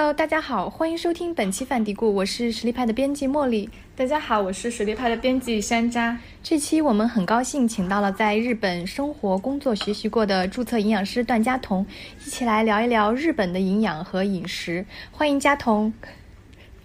Hello，大家好，欢迎收听本期反嘀咕，我是实力派的编辑茉莉。大家好，我是实力派的编辑山楂。这期我们很高兴请到了在日本生活、工作、学习过的注册营养师段佳彤，一起来聊一聊日本的营养和饮食。欢迎佳彤，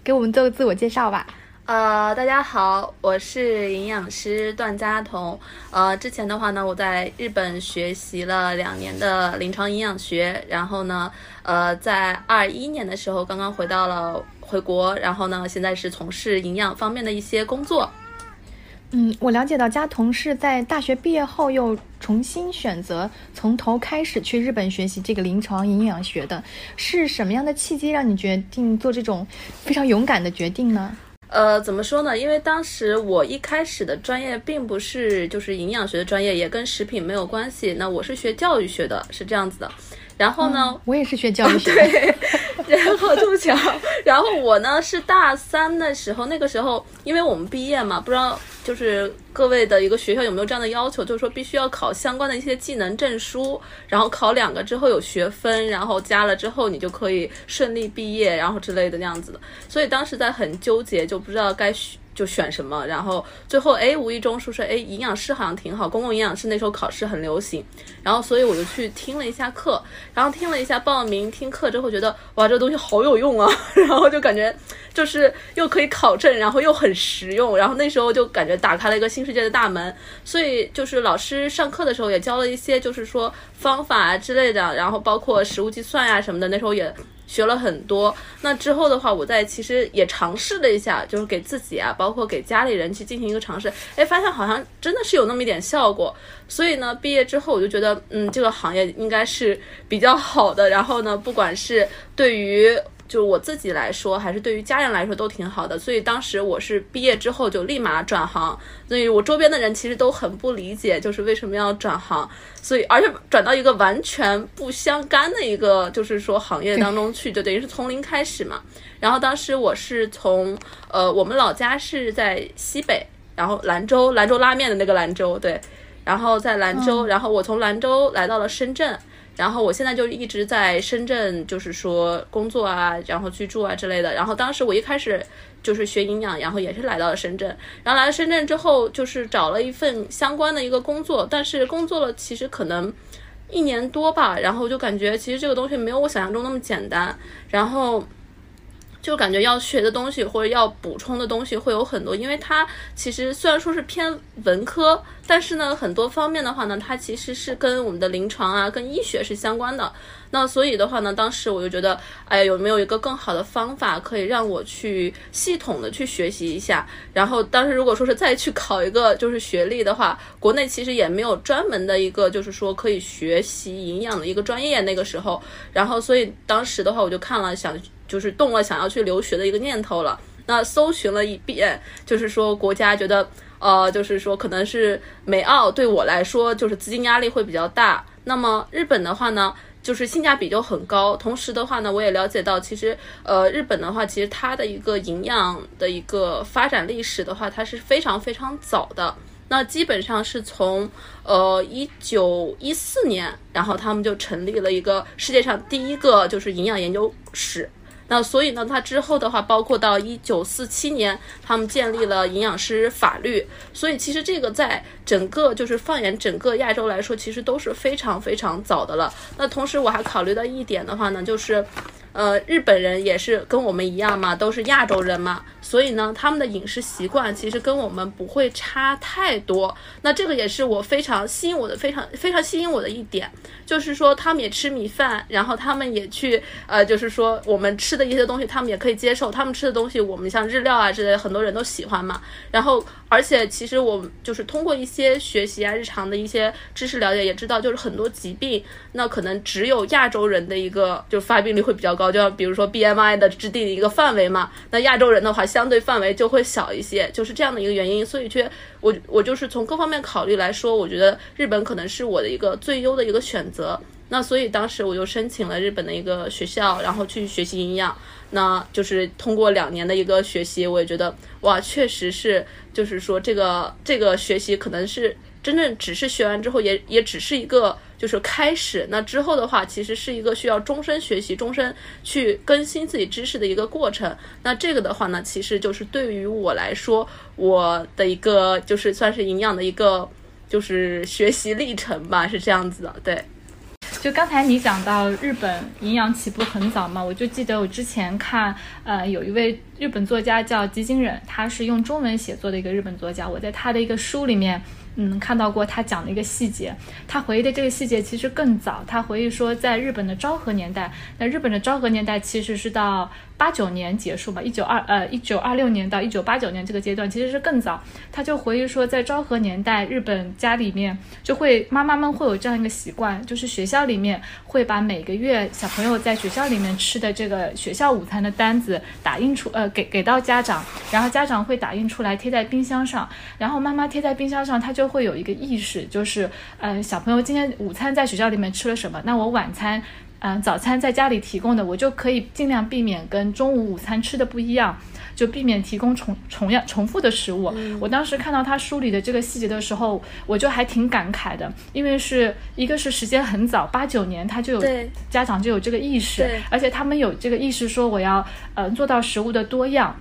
给我们做个自我介绍吧。呃，大家好，我是营养师段佳彤。呃，之前的话呢，我在日本学习了两年的临床营养学，然后呢，呃，在二一年的时候刚刚回到了回国，然后呢，现在是从事营养方面的一些工作。嗯，我了解到佳彤是在大学毕业后又重新选择从头开始去日本学习这个临床营养学的，是什么样的契机让你决定做这种非常勇敢的决定呢？呃，怎么说呢？因为当时我一开始的专业并不是就是营养学的专业，也跟食品没有关系。那我是学教育学的，是这样子的。然后呢，我也是学教育学。对，然后这么巧。然后我呢是大三的时候，那个时候因为我们毕业嘛，不知道就是各位的一个学校有没有这样的要求，就是说必须要考相关的一些技能证书，然后考两个之后有学分，然后加了之后你就可以顺利毕业，然后之类的那样子的。所以当时在很纠结，就不知道该选。就选什么，然后最后哎，无意中说说哎，营养师好像挺好，公共营养师那时候考试很流行，然后所以我就去听了一下课，然后听了一下报名听课之后，觉得哇，这东西好有用啊，然后就感觉就是又可以考证，然后又很实用，然后那时候就感觉打开了一个新世界的大门，所以就是老师上课的时候也教了一些就是说方法之类的，然后包括实物计算呀什么的，那时候也。学了很多，那之后的话，我在其实也尝试了一下，就是给自己啊，包括给家里人去进行一个尝试，哎，发现好像真的是有那么一点效果。所以呢，毕业之后我就觉得，嗯，这个行业应该是比较好的。然后呢，不管是对于就我自己来说，还是对于家人来说都挺好的，所以当时我是毕业之后就立马转行，所以我周边的人其实都很不理解，就是为什么要转行，所以而且转到一个完全不相干的一个就是说行业当中去，就等于是从零开始嘛。然后当时我是从呃我们老家是在西北，然后兰州，兰州拉面的那个兰州，对，然后在兰州，然后我从兰州来到了深圳。然后我现在就一直在深圳，就是说工作啊，然后居住啊之类的。然后当时我一开始就是学营养，然后也是来到了深圳。然后来了深圳之后，就是找了一份相关的一个工作，但是工作了其实可能一年多吧，然后就感觉其实这个东西没有我想象中那么简单。然后。就感觉要学的东西或者要补充的东西会有很多，因为它其实虽然说是偏文科，但是呢，很多方面的话呢，它其实是跟我们的临床啊、跟医学是相关的。那所以的话呢，当时我就觉得，哎，有没有一个更好的方法可以让我去系统的去学习一下？然后当时如果说是再去考一个就是学历的话，国内其实也没有专门的一个就是说可以学习营养的一个专业。那个时候，然后所以当时的话，我就看了想。就是动了想要去留学的一个念头了。那搜寻了一遍，就是说国家觉得，呃，就是说可能是美澳对我来说就是资金压力会比较大。那么日本的话呢，就是性价比就很高。同时的话呢，我也了解到，其实呃，日本的话，其实它的一个营养的一个发展历史的话，它是非常非常早的。那基本上是从呃一九一四年，然后他们就成立了一个世界上第一个就是营养研究室。那所以呢，他之后的话，包括到一九四七年，他们建立了营养师法律。所以其实这个在整个就是放眼整个亚洲来说，其实都是非常非常早的了。那同时我还考虑到一点的话呢，就是。呃，日本人也是跟我们一样嘛，都是亚洲人嘛，所以呢，他们的饮食习惯其实跟我们不会差太多。那这个也是我非常吸引我的，非常非常吸引我的一点，就是说他们也吃米饭，然后他们也去呃，就是说我们吃的一些东西，他们也可以接受。他们吃的东西，我们像日料啊之类的，很多人都喜欢嘛。然后，而且其实我就是通过一些学习啊，日常的一些知识了解，也知道就是很多疾病，那可能只有亚洲人的一个就发病率会比较高。就要比如说 BMI 的制定一个范围嘛，那亚洲人的话相对范围就会小一些，就是这样的一个原因。所以，却我我就是从各方面考虑来说，我觉得日本可能是我的一个最优的一个选择。那所以当时我就申请了日本的一个学校，然后去学习营养。那就是通过两年的一个学习，我也觉得哇，确实是，就是说这个这个学习可能是。真正只是学完之后，也也只是一个就是开始。那之后的话，其实是一个需要终身学习、终身去更新自己知识的一个过程。那这个的话呢，其实就是对于我来说，我的一个就是算是营养的一个就是学习历程吧，是这样子的，对。就刚才你讲到日本营养起步很早嘛，我就记得我之前看，呃，有一位日本作家叫吉井忍，他是用中文写作的一个日本作家，我在他的一个书里面。嗯，看到过他讲的一个细节，他回忆的这个细节其实更早。他回忆说，在日本的昭和年代，那日本的昭和年代其实是到八九年结束吧，一九二呃一九二六年到一九八九年这个阶段其实是更早。他就回忆说，在昭和年代，日本家里面就会妈妈们会有这样一个习惯，就是学校里面会把每个月小朋友在学校里面吃的这个学校午餐的单子打印出呃给给到家长，然后家长会打印出来贴在冰箱上，然后妈妈贴在冰箱上，他就。会有一个意识，就是，嗯，小朋友今天午餐在学校里面吃了什么？那我晚餐，嗯，早餐在家里提供的，我就可以尽量避免跟中午午餐吃的不一样，就避免提供重重样重复的食物。我当时看到他梳理的这个细节的时候，我就还挺感慨的，因为是一个是时间很早，八九年他就有家长就有这个意识，而且他们有这个意识说我要，呃，做到食物的多样，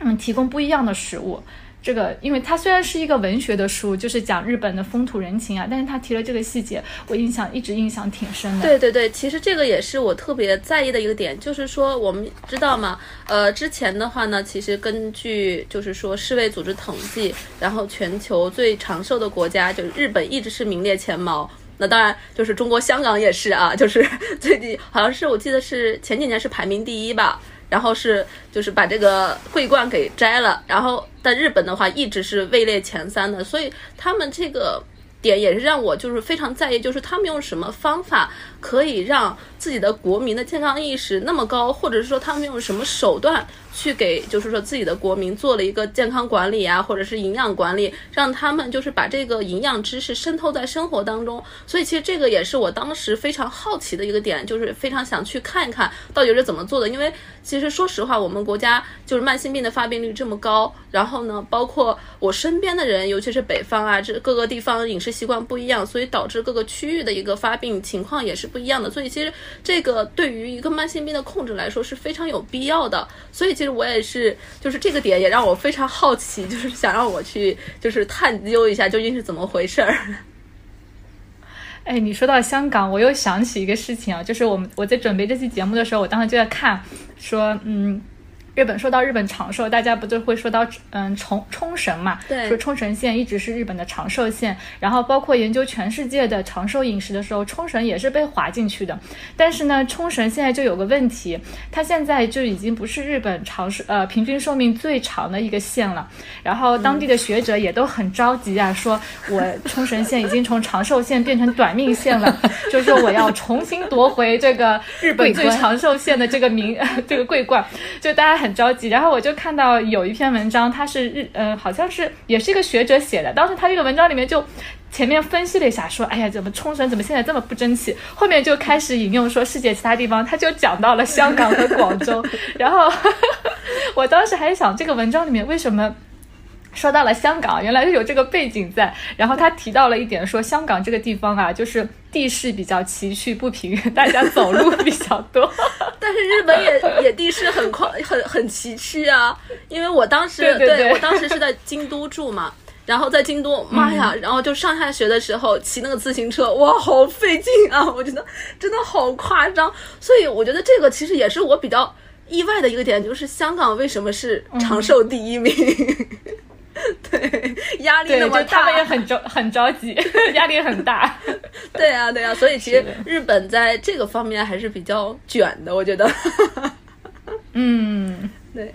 嗯，提供不一样的食物。这个，因为它虽然是一个文学的书，就是讲日本的风土人情啊，但是他提了这个细节，我印象一直印象挺深的。对对对，其实这个也是我特别在意的一个点，就是说我们知道嘛，呃，之前的话呢，其实根据就是说世卫组织统计，然后全球最长寿的国家就是日本一直是名列前茅。那当然就是中国香港也是啊，就是 最近好像是我记得是前几年是排名第一吧。然后是就是把这个桂冠给摘了，然后但日本的话一直是位列前三的，所以他们这个点也是让我就是非常在意，就是他们用什么方法可以让自己的国民的健康意识那么高，或者是说他们用什么手段。去给就是说自己的国民做了一个健康管理啊，或者是营养管理，让他们就是把这个营养知识渗透在生活当中。所以其实这个也是我当时非常好奇的一个点，就是非常想去看一看到底是怎么做的。因为其实说实话，我们国家就是慢性病的发病率这么高，然后呢，包括我身边的人，尤其是北方啊，这各个地方饮食习惯不一样，所以导致各个区域的一个发病情况也是不一样的。所以其实这个对于一个慢性病的控制来说是非常有必要的。所以。其实我也是，就是这个点也让我非常好奇，就是想让我去，就是探究一下究竟是怎么回事儿。哎，你说到香港，我又想起一个事情啊，就是我们我在准备这期节目的时候，我当时就在看，说嗯。日本说到日本长寿，大家不就会说到嗯冲冲绳嘛？对，说冲绳县一直是日本的长寿县。然后包括研究全世界的长寿饮食的时候，冲绳也是被划进去的。但是呢，冲绳现在就有个问题，它现在就已经不是日本长寿呃平均寿命最长的一个县了。然后当地的学者也都很着急啊，说我冲绳县已经从长寿县变成短命县了，就说我要重新夺回这个日本最长寿县的这个名 这个桂冠，就大家很。着急，然后我就看到有一篇文章，它是日，呃，好像是也是一个学者写的。当时他这个文章里面就前面分析了一下，说，哎呀，怎么冲绳怎么现在这么不争气？后面就开始引用说世界其他地方，他就讲到了香港和广州。然后 我当时还想，这个文章里面为什么？说到了香港，原来是有这个背景在。然后他提到了一点，说香港这个地方啊，就是地势比较崎岖不平，大家走路比较多。但是日本也也地势很宽，很很崎岖啊。因为我当时 对对，我当时是在京都住嘛，然后在京都，妈呀，然后就上下学的时候骑那个自行车，哇，好费劲啊！我觉得真的好夸张。所以我觉得这个其实也是我比较意外的一个点，就是香港为什么是长寿第一名。对，压力那么大，他们也很着 很着急，压力很大。对啊，对啊，所以其实日本在这个方面还是比较卷的，我觉得。嗯，对，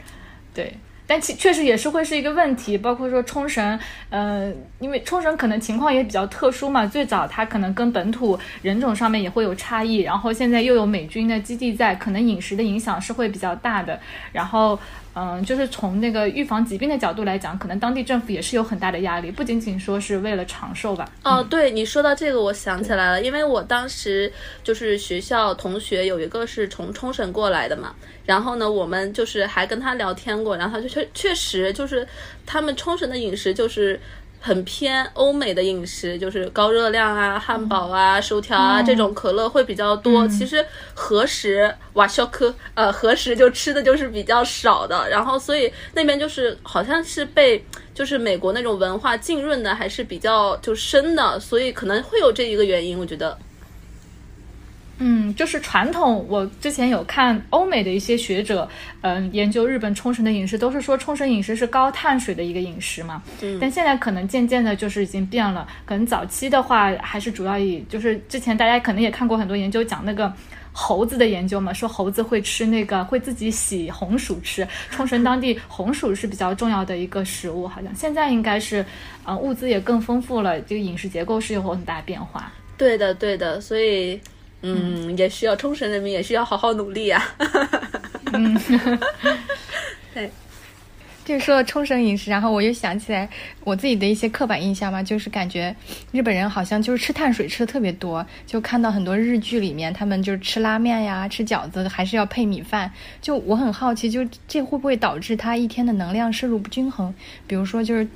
对。但其确实也是会是一个问题，包括说冲绳，呃，因为冲绳可能情况也比较特殊嘛，最早它可能跟本土人种上面也会有差异，然后现在又有美军的基地在，可能饮食的影响是会比较大的。然后，嗯，就是从那个预防疾病的角度来讲，可能当地政府也是有很大的压力，不仅仅说是为了长寿吧。哦，对你说到这个，我想起来了，因为我当时就是学校同学有一个是从冲绳过来的嘛。然后呢，我们就是还跟他聊天过，然后他就确确实就是他们冲绳的饮食就是很偏欧美的饮食，就是高热量啊、汉堡啊、薯条啊、这种可乐会比较多。其实和食瓦肖科呃和食就吃的就是比较少的，然后所以那边就是好像是被就是美国那种文化浸润的还是比较就深的，所以可能会有这一个原因，我觉得。嗯，就是传统。我之前有看欧美的一些学者，嗯，研究日本冲绳的饮食，都是说冲绳饮食是高碳水的一个饮食嘛。嗯。但现在可能渐渐的，就是已经变了。可能早期的话，还是主要以就是之前大家可能也看过很多研究讲那个猴子的研究嘛，说猴子会吃那个会自己洗红薯吃。冲绳当地 红薯是比较重要的一个食物，好像现在应该是，嗯，物资也更丰富了，这个饮食结构是有很大变化。对的，对的，所以。嗯，也需要冲绳人民也需要好好努力呀。嗯，对，就说到冲绳饮食，然后我又想起来我自己的一些刻板印象嘛，就是感觉日本人好像就是吃碳水吃的特别多，就看到很多日剧里面他们就是吃拉面呀、吃饺子，还是要配米饭。就我很好奇，就这会不会导致他一天的能量摄入不均衡？比如说就是。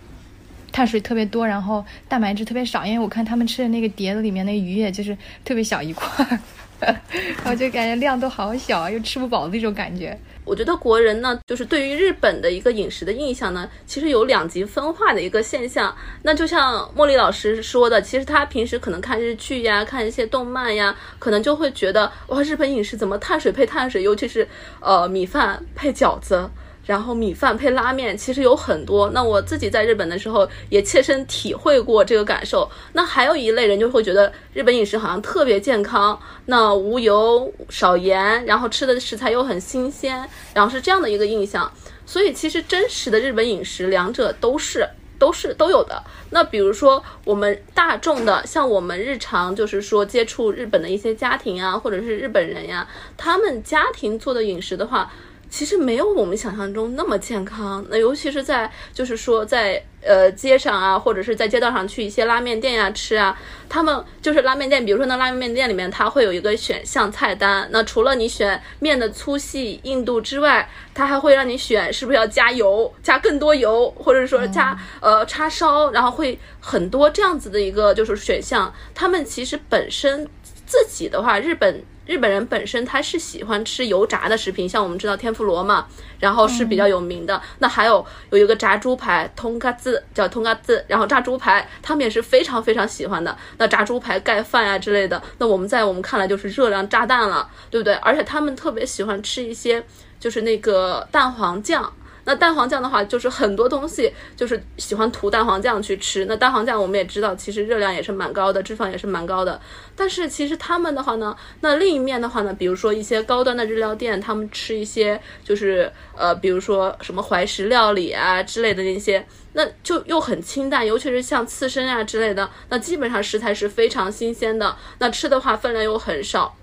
碳水特别多，然后蛋白质特别少，因为我看他们吃的那个碟子里面那鱼也就是特别小一块儿，然后就感觉量都好小，又吃不饱的那种感觉。我觉得国人呢，就是对于日本的一个饮食的印象呢，其实有两极分化的一个现象。那就像茉莉老师说的，其实他平时可能看日剧呀，看一些动漫呀，可能就会觉得哇，日本饮食怎么碳水配碳水，尤其是呃米饭配饺子。然后米饭配拉面，其实有很多。那我自己在日本的时候也切身体会过这个感受。那还有一类人就会觉得日本饮食好像特别健康，那无油少盐，然后吃的食材又很新鲜，然后是这样的一个印象。所以其实真实的日本饮食，两者都是都是都有的。那比如说我们大众的，像我们日常就是说接触日本的一些家庭啊，或者是日本人呀，他们家庭做的饮食的话。其实没有我们想象中那么健康。那尤其是在就是说在呃街上啊，或者是在街道上去一些拉面店呀吃啊，他们就是拉面店，比如说那拉面店里面，它会有一个选项菜单。那除了你选面的粗细硬度之外，它还会让你选是不是要加油，加更多油，或者说加呃叉烧，然后会很多这样子的一个就是选项。他们其实本身自己的话，日本。日本人本身他是喜欢吃油炸的食品，像我们知道天妇罗嘛，然后是比较有名的。那还有有一个炸猪排，通嘎子叫通嘎子，然后炸猪排他们也是非常非常喜欢的。那炸猪排盖饭呀之类的，那我们在我们看来就是热量炸弹了，对不对？而且他们特别喜欢吃一些就是那个蛋黄酱。那蛋黄酱的话，就是很多东西就是喜欢涂蛋黄酱去吃。那蛋黄酱我们也知道，其实热量也是蛮高的，脂肪也是蛮高的。但是其实他们的话呢，那另一面的话呢，比如说一些高端的日料店，他们吃一些就是呃，比如说什么怀石料理啊之类的那些，那就又很清淡，尤其是像刺身啊之类的，那基本上食材是非常新鲜的，那吃的话分量又很少。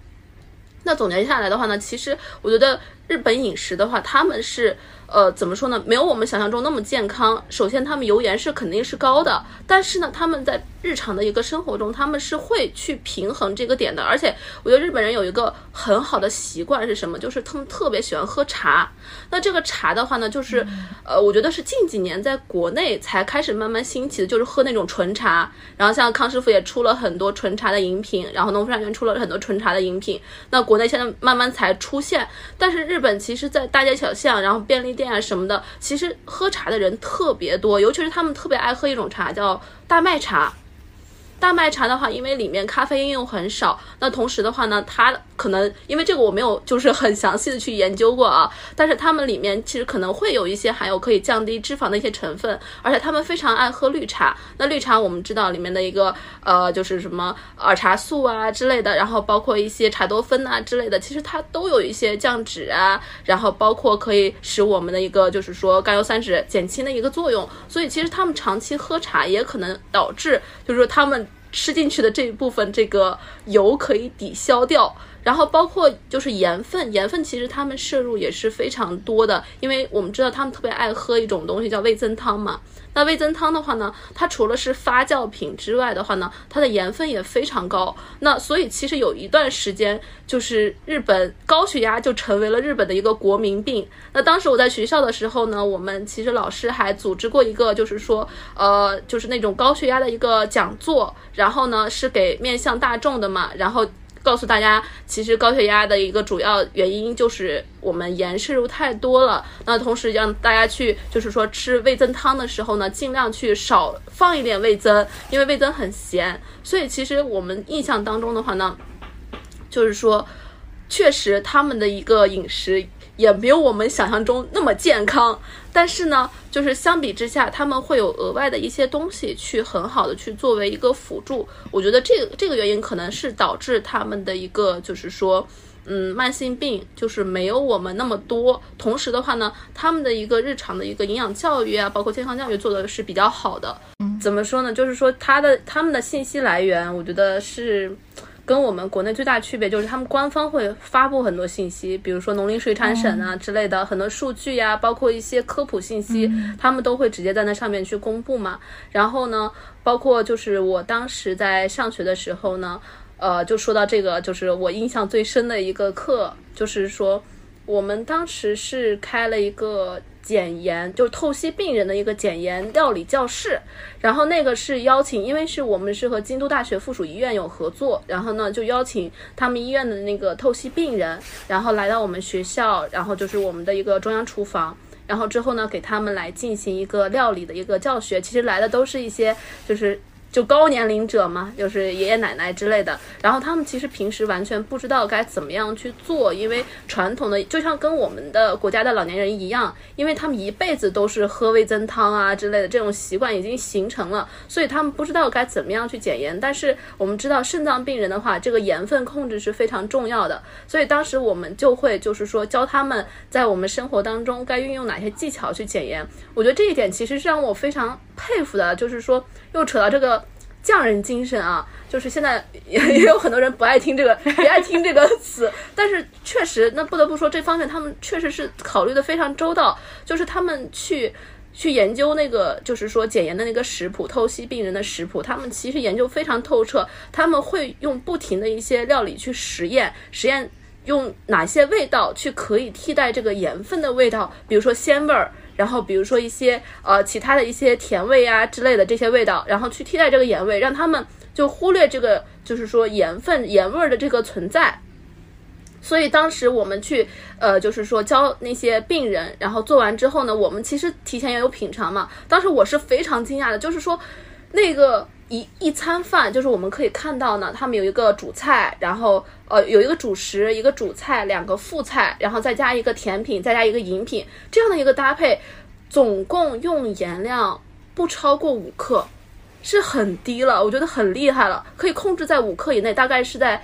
那总结下来的话呢，其实我觉得日本饮食的话，他们是。呃，怎么说呢？没有我们想象中那么健康。首先，他们油盐是肯定是高的，但是呢，他们在日常的一个生活中，他们是会去平衡这个点的。而且，我觉得日本人有一个很好的习惯是什么？就是他们特别喜欢喝茶。那这个茶的话呢，就是呃，我觉得是近几年在国内才开始慢慢兴起的，就是喝那种纯茶。然后像康师傅也出了很多纯茶的饮品，然后农夫山泉出了很多纯茶的饮品。那国内现在慢慢才出现，但是日日本其实，在大街小巷，然后便利店啊什么的，其实喝茶的人特别多，尤其是他们特别爱喝一种茶，叫大麦茶。大麦茶的话，因为里面咖啡因又很少，那同时的话呢，它可能因为这个我没有就是很详细的去研究过啊，但是它们里面其实可能会有一些含有可以降低脂肪的一些成分，而且他们非常爱喝绿茶。那绿茶我们知道里面的一个呃就是什么儿茶素啊之类的，然后包括一些茶多酚啊之类的，其实它都有一些降脂啊，然后包括可以使我们的一个就是说甘油三酯减轻的一个作用。所以其实他们长期喝茶也可能导致就是说他们。吃进去的这一部分这个油可以抵消掉，然后包括就是盐分，盐分其实他们摄入也是非常多的，因为我们知道他们特别爱喝一种东西叫味增汤嘛。那味增汤的话呢，它除了是发酵品之外的话呢，它的盐分也非常高。那所以其实有一段时间，就是日本高血压就成为了日本的一个国民病。那当时我在学校的时候呢，我们其实老师还组织过一个，就是说，呃，就是那种高血压的一个讲座，然后呢是给面向大众的嘛，然后。告诉大家，其实高血压的一个主要原因就是我们盐摄入太多了。那同时让大家去，就是说吃味增汤的时候呢，尽量去少放一点味增，因为味增很咸。所以其实我们印象当中的话呢，就是说，确实他们的一个饮食。也没有我们想象中那么健康，但是呢，就是相比之下，他们会有额外的一些东西去很好的去作为一个辅助。我觉得这个这个原因可能是导致他们的一个就是说，嗯，慢性病就是没有我们那么多。同时的话呢，他们的一个日常的一个营养教育啊，包括健康教育做的是比较好的。嗯，怎么说呢？就是说他的他们的信息来源，我觉得是。跟我们国内最大区别就是，他们官方会发布很多信息，比如说农林水产省啊之类的很多数据呀，包括一些科普信息，他们都会直接在那上面去公布嘛。然后呢，包括就是我当时在上学的时候呢，呃，就说到这个，就是我印象最深的一个课，就是说我们当时是开了一个。减盐就是透析病人的一个减盐料理教室，然后那个是邀请，因为是我们是和京都大学附属医院有合作，然后呢就邀请他们医院的那个透析病人，然后来到我们学校，然后就是我们的一个中央厨房，然后之后呢给他们来进行一个料理的一个教学，其实来的都是一些就是。就高年龄者嘛，就是爷爷奶奶之类的，然后他们其实平时完全不知道该怎么样去做，因为传统的就像跟我们的国家的老年人一样，因为他们一辈子都是喝味增汤啊之类的这种习惯已经形成了，所以他们不知道该怎么样去减盐。但是我们知道肾脏病人的话，这个盐分控制是非常重要的，所以当时我们就会就是说教他们在我们生活当中该运用哪些技巧去减盐。我觉得这一点其实是让我非常佩服的，就是说又扯到这个。匠人精神啊，就是现在也 也有很多人不爱听这个，不爱听这个词，但是确实，那不得不说这方面他们确实是考虑的非常周到，就是他们去去研究那个，就是说减盐的那个食谱，透析病人的食谱，他们其实研究非常透彻，他们会用不停的一些料理去实验，实验用哪些味道去可以替代这个盐分的味道，比如说鲜味儿。然后比如说一些呃其他的一些甜味啊之类的这些味道，然后去替代这个盐味，让他们就忽略这个就是说盐分盐味的这个存在。所以当时我们去呃就是说教那些病人，然后做完之后呢，我们其实提前也有品尝嘛。当时我是非常惊讶的，就是说那个。一一餐饭就是我们可以看到呢，他们有一个主菜，然后呃有一个主食，一个主菜，两个副菜，然后再加一个甜品，再加一个饮品，这样的一个搭配，总共用盐量不超过五克，是很低了，我觉得很厉害了，可以控制在五克以内，大概是在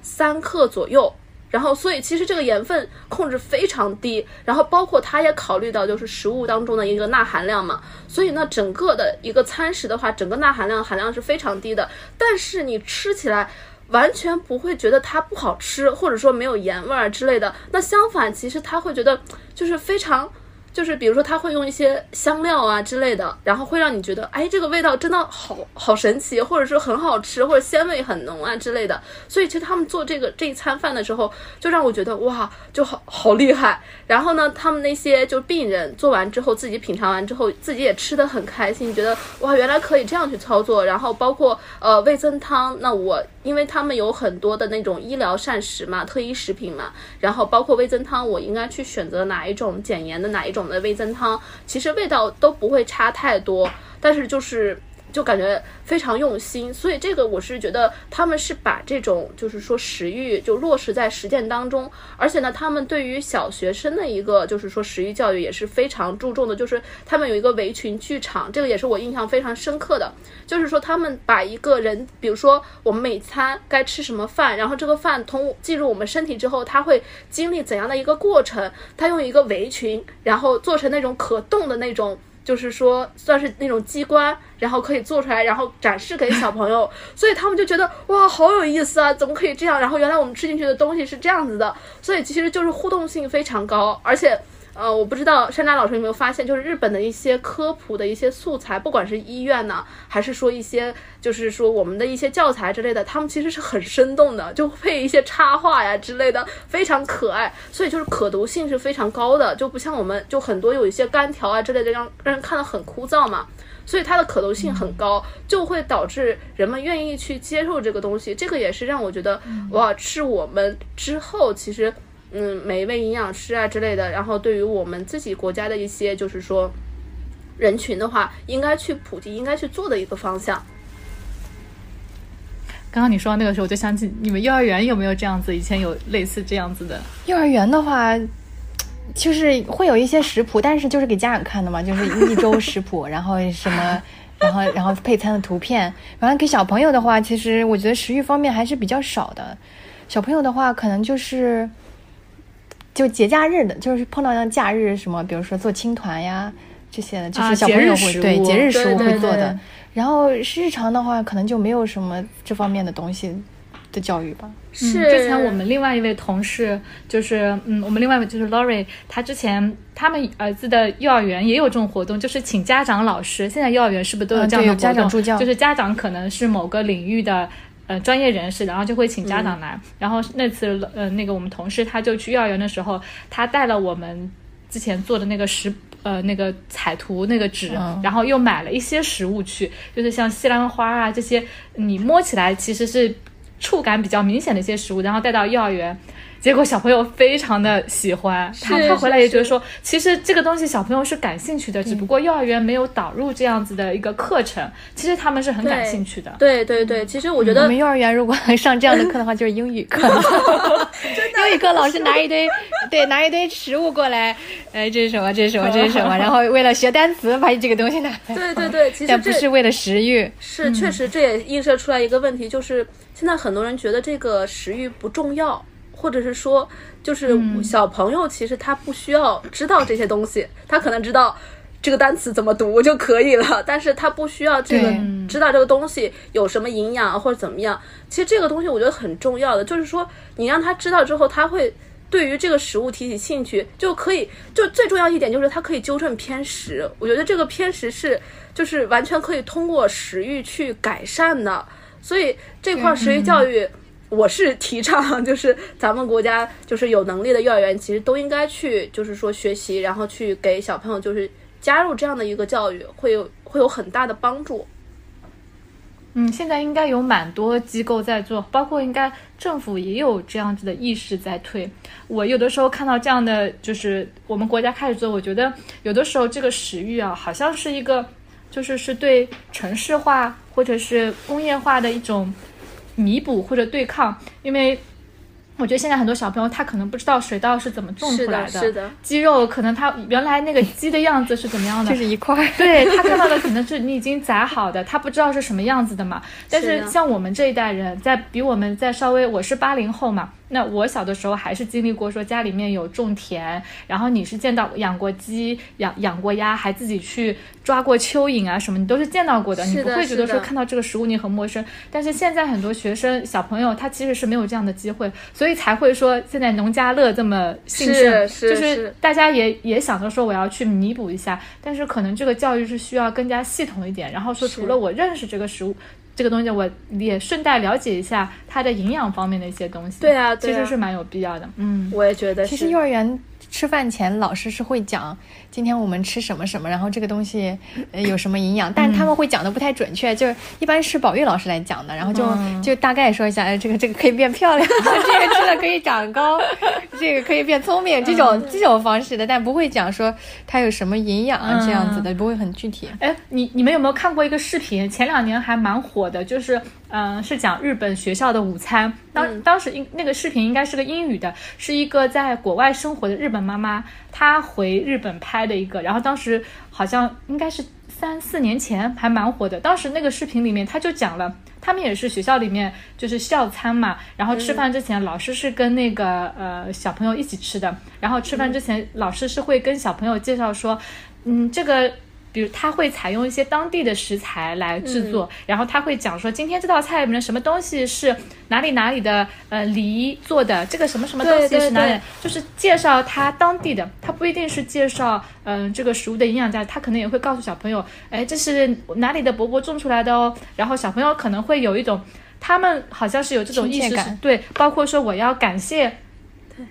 三克左右。然后，所以其实这个盐分控制非常低，然后包括它也考虑到就是食物当中的一个钠含量嘛，所以呢，整个的一个餐食的话，整个钠含量含量是非常低的，但是你吃起来完全不会觉得它不好吃，或者说没有盐味儿之类的，那相反，其实他会觉得就是非常。就是比如说他会用一些香料啊之类的，然后会让你觉得，哎，这个味道真的好好神奇，或者是很好吃，或者鲜味很浓啊之类的。所以其实他们做这个这一餐饭的时候，就让我觉得哇，就好好厉害。然后呢，他们那些就病人做完之后，自己品尝完之后，自己也吃的很开心，觉得哇，原来可以这样去操作。然后包括呃味增汤，那我因为他们有很多的那种医疗膳食嘛，特医食品嘛，然后包括味增汤，我应该去选择哪一种减盐的哪一种。的味增汤其实味道都不会差太多，但是就是就感觉非常用心，所以这个我是觉得他们是把这种就是说食欲就落实在实践当中，而且呢，他们对于小学生的一个就是说食欲教育也是非常注重的，就是他们有一个围裙剧场，这个也是我印象非常深刻的，就是说他们把一个人，比如说我们每餐该吃什么饭，然后这个饭通进入我们身体之后，他会经历怎样的一个过程，他用一个围裙，然后做成那种可动的那种。就是说算是那种机关，然后可以做出来，然后展示给小朋友，所以他们就觉得哇，好有意思啊，怎么可以这样？然后原来我们吃进去的东西是这样子的，所以其实就是互动性非常高，而且。呃，我不知道山楂老师有没有发现，就是日本的一些科普的一些素材，不管是医院呢，还是说一些，就是说我们的一些教材之类的，他们其实是很生动的，就配一些插画呀之类的，非常可爱，所以就是可读性是非常高的，就不像我们就很多有一些干条啊之类的，让让人看得很枯燥嘛，所以它的可读性很高，就会导致人们愿意去接受这个东西，这个也是让我觉得哇，是我们之后其实。嗯，每一位营养师啊之类的，然后对于我们自己国家的一些，就是说人群的话，应该去普及，应该去做的一个方向。刚刚你说到那个时候，我就想起你们幼儿园有没有这样子？以前有类似这样子的幼儿园的话，就是会有一些食谱，但是就是给家长看的嘛，就是一周食谱，然后什么，然后然后配餐的图片。完了给小朋友的话，其实我觉得食欲方面还是比较少的。小朋友的话，可能就是。就节假日的，就是碰到像假日什么，比如说做青团呀这些的，就是小朋友会对节日食物会做的。然后日常的话，可能就没有什么这方面的东西的教育吧。是之前我们另外一位同事，就是嗯，我们另外一位就是 Lori，他之前他们儿子的幼儿园也有这种活动，就是请家长老师。现在幼儿园是不是都有这样的家长助教？就是家长可能是某个领域的。呃，专业人士，然后就会请家长来。然后那次，呃，那个我们同事他就去幼儿园的时候，他带了我们之前做的那个食，呃，那个彩图那个纸，然后又买了一些食物去，就是像西兰花啊这些，你摸起来其实是触感比较明显的一些食物，然后带到幼儿园。结果小朋友非常的喜欢，他他回来也觉得说，其实这个东西小朋友是感兴趣的，只不过幼儿园没有导入这样子的一个课程，其实他们是很感兴趣的。对对对，其实我觉得我们幼儿园如果上这样的课的话，就是英语课，英语课老师拿一堆，对，拿一堆食物过来，哎，这是什么？这是什么？这是什么？然后为了学单词，把这个东西拿来。对对对，其实不是为了食欲，是确实这也映射出来一个问题，就是现在很多人觉得这个食欲不重要。或者是说，就是小朋友其实他不需要知道这些东西，他可能知道这个单词怎么读就可以了，但是他不需要这个知道这个东西有什么营养或者怎么样。其实这个东西我觉得很重要的，就是说你让他知道之后，他会对于这个食物提起兴趣，就可以就最重要一点就是他可以纠正偏食。我觉得这个偏食是就是完全可以通过食欲去改善的，所以这块食欲教育。我是提倡，就是咱们国家就是有能力的幼儿园，其实都应该去，就是说学习，然后去给小朋友就是加入这样的一个教育，会有会有很大的帮助。嗯，现在应该有蛮多机构在做，包括应该政府也有这样子的意识在推。我有的时候看到这样的，就是我们国家开始做，我觉得有的时候这个食欲啊，好像是一个，就是是对城市化或者是工业化的一种。弥补或者对抗，因为我觉得现在很多小朋友他可能不知道水稻是怎么种出来的，是的，鸡肉可能他原来那个鸡的样子是怎么样的，就是一块，对他看到的可能是你已经宰好的，他不知道是什么样子的嘛。但是像我们这一代人，在比我们在稍微，我是八零后嘛。那我小的时候还是经历过，说家里面有种田，然后你是见到养过鸡、养养过鸭，还自己去抓过蚯蚓啊什么，你都是见到过的，你不会觉得说看到这个食物你很陌生。但是现在很多学生小朋友他其实是没有这样的机会，所以才会说现在农家乐这么兴盛，就是大家也也想着说我要去弥补一下，但是可能这个教育是需要更加系统一点，然后说除了我认识这个食物。这个东西我也顺带了解一下它的营养方面的一些东西。对啊，其实是蛮有必要的。嗯，我也觉得。其实幼儿园吃饭前老师是会讲今天我们吃什么什么，然后这个东西 有什么营养，但是他们会讲的不太准确，就是一般是宝玉老师来讲的，然后就就大概说一下，哎，这个这个可以变漂亮，这个吃了可以长高，这个可以变聪明，这种这种方式的，但不会讲说它有什么营养这样子的，不会很具体。哎，你你们有没有看过一个视频？前两年还蛮火。的就是，嗯，是讲日本学校的午餐。当当时应那个视频应该是个英语的，是一个在国外生活的日本妈妈，他回日本拍的一个。然后当时好像应该是三四年前，还蛮火的。当时那个视频里面，他就讲了，他们也是学校里面就是校餐嘛。然后吃饭之前，老师是跟那个呃小朋友一起吃的。然后吃饭之前，老师是会跟小朋友介绍说，嗯，这个。比如他会采用一些当地的食材来制作，然后他会讲说今天这道菜里面的什么东西是哪里哪里的呃梨做的，这个什么什么东西是哪里，就是介绍他当地的，他不一定是介绍嗯这个食物的营养价值，他可能也会告诉小朋友，哎，这是哪里的伯伯种出来的哦，然后小朋友可能会有一种，他们好像是有这种意识感，对，包括说我要感谢。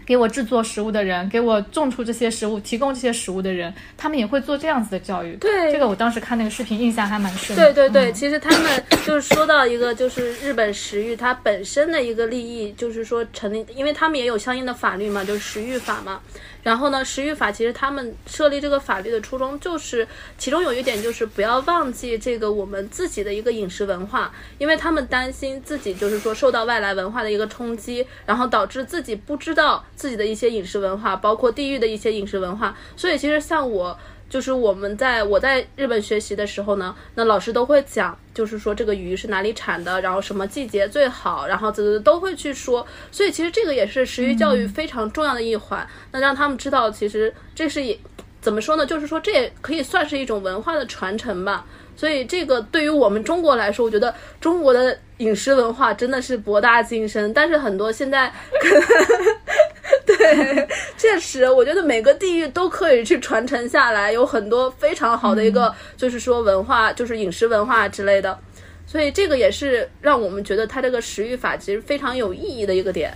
给我制作食物的人，给我种出这些食物、提供这些食物的人，他们也会做这样子的教育。对，这个我当时看那个视频，印象还蛮深。对对对，其实他们就是说到一个，就是日本食育它本身的一个利益，就是说成立，因为他们也有相应的法律嘛，就是食育法嘛。然后呢，食欲法其实他们设立这个法律的初衷就是，其中有一点就是不要忘记这个我们自己的一个饮食文化，因为他们担心自己就是说受到外来文化的一个冲击，然后导致自己不知道自己的一些饮食文化，包括地域的一些饮食文化。所以其实像我。就是我们在我在日本学习的时候呢，那老师都会讲，就是说这个鱼是哪里产的，然后什么季节最好，然后这这都会去说。所以其实这个也是食育教育非常重要的一环。那让他们知道，其实这是也怎么说呢？就是说这也可以算是一种文化的传承吧。所以这个对于我们中国来说，我觉得中国的饮食文化真的是博大精深。但是很多现在。对，确实，我觉得每个地域都可以去传承下来，有很多非常好的一个，就是说文化，就是饮食文化之类的。所以这个也是让我们觉得它这个食欲法其实非常有意义的一个点。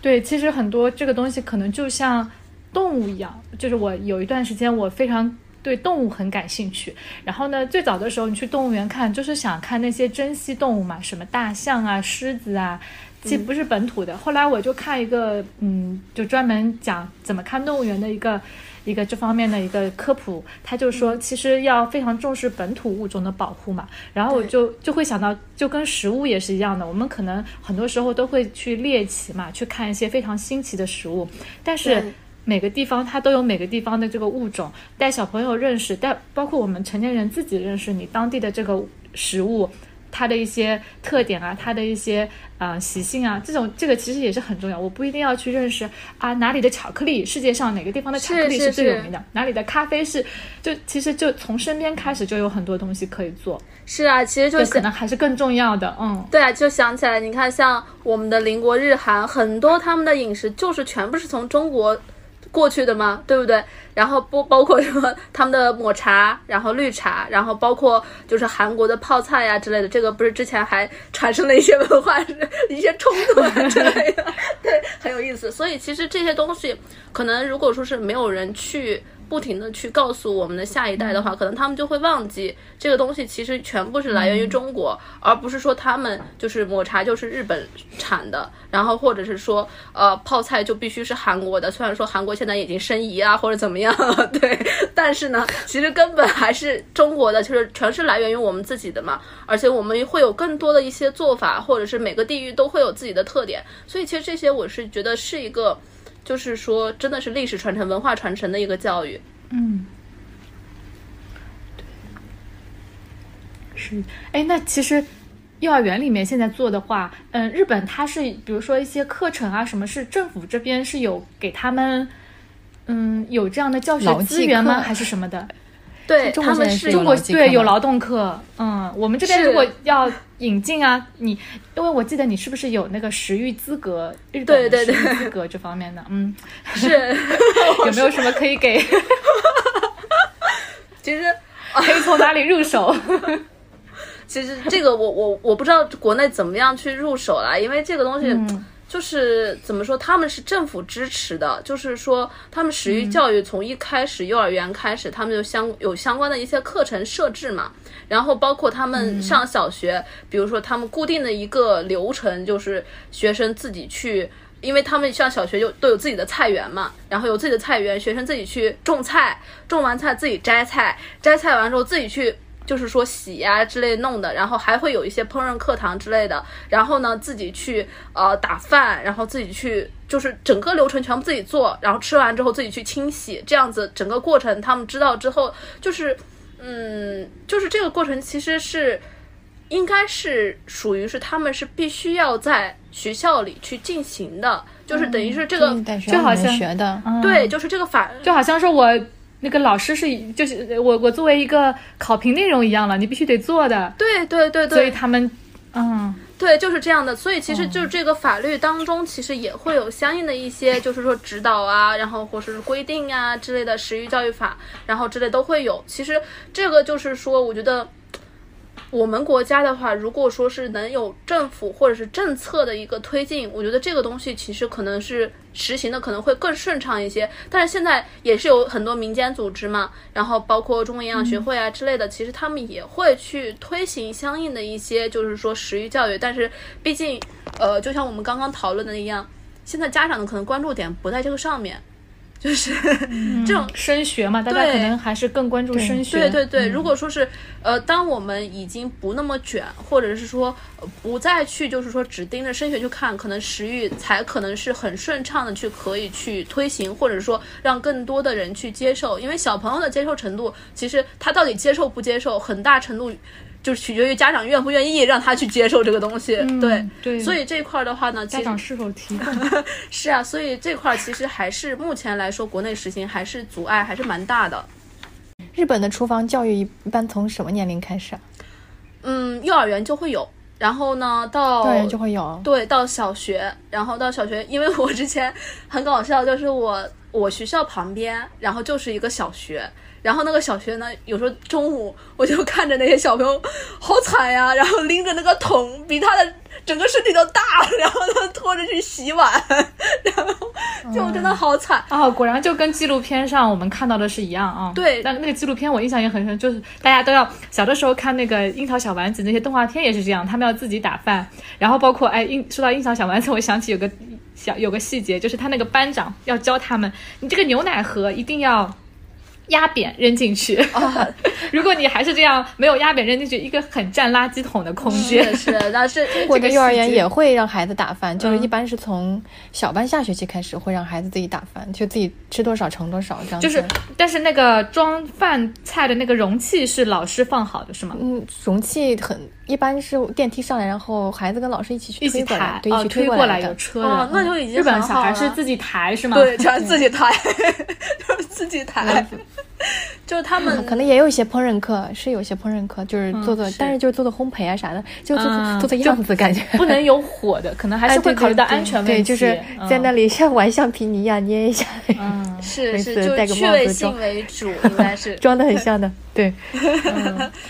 对，其实很多这个东西可能就像动物一样，就是我有一段时间我非常对动物很感兴趣。然后呢，最早的时候你去动物园看，就是想看那些珍稀动物嘛，什么大象啊、狮子啊。其实不是本土的。后来我就看一个，嗯，就专门讲怎么看动物园的一个一个这方面的一个科普。他就说，其实要非常重视本土物种的保护嘛。然后我就就会想到，就跟食物也是一样的。我们可能很多时候都会去猎奇嘛，去看一些非常新奇的食物。但是每个地方它都有每个地方的这个物种，带小朋友认识，带包括我们成年人自己认识你当地的这个食物。它的一些特点啊，它的一些呃习性啊，这种这个其实也是很重要。我不一定要去认识啊哪里的巧克力，世界上哪个地方的巧克力是最有名的，哪里的咖啡是，就其实就从身边开始就有很多东西可以做。是啊，其实就可能还是更重要的。嗯，对啊，就想起来，你看像我们的邻国日韩，很多他们的饮食就是全部是从中国。过去的吗？对不对？然后不包括什么他们的抹茶，然后绿茶，然后包括就是韩国的泡菜呀之类的。这个不是之前还产生了一些文化一些冲突之类的，对，很有意思。所以其实这些东西，可能如果说是没有人去。不停的去告诉我们的下一代的话，可能他们就会忘记这个东西其实全部是来源于中国，而不是说他们就是抹茶就是日本产的，然后或者是说呃泡菜就必须是韩国的。虽然说韩国现在已经申遗啊或者怎么样，对，但是呢，其实根本还是中国的，就是全是来源于我们自己的嘛。而且我们会有更多的一些做法，或者是每个地域都会有自己的特点。所以其实这些我是觉得是一个。就是说，真的是历史传承、文化传承的一个教育。嗯，对，是。哎，那其实幼儿园里面现在做的话，嗯，日本它是比如说一些课程啊，什么是政府这边是有给他们，嗯，有这样的教学资源吗？还是什么的？对，他们是中国对有劳动课，嗯，我们这边如果要引进啊，你因为我记得你是不是有那个食育资格，日本的食育资格这方面的，嗯，是 有没有什么可以给？其实 可以从哪里入手？其实这个我我我不知道国内怎么样去入手啦，因为这个东西。就是怎么说，他们是政府支持的，就是说他们始于教育从一开始幼儿园开始，他们就相有相关的一些课程设置嘛，然后包括他们上小学，比如说他们固定的一个流程，就是学生自己去，因为他们上小学就都有自己的菜园嘛，然后有自己的菜园，学生自己去种菜，种完菜自己摘菜，摘菜完之后自己去。就是说洗呀之类弄的，然后还会有一些烹饪课堂之类的，然后呢自己去呃打饭，然后自己去就是整个流程全部自己做，然后吃完之后自己去清洗，这样子整个过程他们知道之后，就是嗯，就是这个过程其实是应该是属于是他们是必须要在学校里去进行的，就是等于是这个就好像学的，对，就是这个法就好像是我。那个老师是就是我我作为一个考评内容一样了，你必须得做的。对对对对，所以他们，嗯。对，就是这样的，所以其实就是这个法律当中，其实也会有相应的一些，就是说指导啊，然后或者是规定啊之类的，食育教育法，然后之类都会有。其实这个就是说，我觉得。我们国家的话，如果说是能有政府或者是政策的一个推进，我觉得这个东西其实可能是实行的可能会更顺畅一些。但是现在也是有很多民间组织嘛，然后包括中国营养学会啊之类的，其实他们也会去推行相应的一些，就是说食育教育。但是毕竟，呃，就像我们刚刚讨论的一样，现在家长的可能关注点不在这个上面。就是这种升学嘛，大家可能还是更关注升学。对对对，如果说是呃，当我们已经不那么卷，或者是说不再去就是说只盯着升学去看，可能食欲才可能是很顺畅的去可以去推行，或者说让更多的人去接受。因为小朋友的接受程度，其实他到底接受不接受，很大程度。就是取决于家长愿不愿意让他去接受这个东西，对对，所以这块的话呢，家长是否提供 是啊，所以这块其实还是目前来说，国内实行还是阻碍还是蛮大的。日本的厨房教育一般从什么年龄开始啊？嗯，幼儿园就会有，然后呢到幼儿园就会有，对，到小学，然后到小学，因为我之前很搞笑，就是我我学校旁边，然后就是一个小学。然后那个小学呢，有时候中午我就看着那些小朋友好惨呀，然后拎着那个桶比他的整个身体都大，然后他拖着去洗碗，然后就真的好惨啊！果然就跟纪录片上我们看到的是一样啊。对，但那个纪录片我印象也很深，就是大家都要小的时候看那个樱桃小丸子那些动画片也是这样，他们要自己打饭，然后包括哎，樱说到樱桃小丸子，我想起有个小有个细节，就是他那个班长要教他们，你这个牛奶盒一定要。压扁扔进去，如果你还是这样没有压扁扔进去，一个很占垃圾桶的空间。是，但是我的幼儿园也会让孩子打饭，就是一般是从小班下学期开始会让孩子自己打饭，就自己吃多少盛多少这样。就是，但是那个装饭菜的那个容器是老师放好的，是吗？嗯，容器很一般是电梯上来，然后孩子跟老师一起去推过来，对，一起推过来有车的。那就已经日本小孩是自己抬是吗？对，全自己抬，就是自己抬。就他们 可能也有一些烹饪课，是有些烹饪课，就是做做，但是就是做做烘焙啊啥的，就做做做做样子，感觉不能有火的，可能还是会考虑到安全问题。对，就是在那里像玩橡皮泥一样 捏一下，嗯，是是，就趣味性为主，应该是装的很像的。对，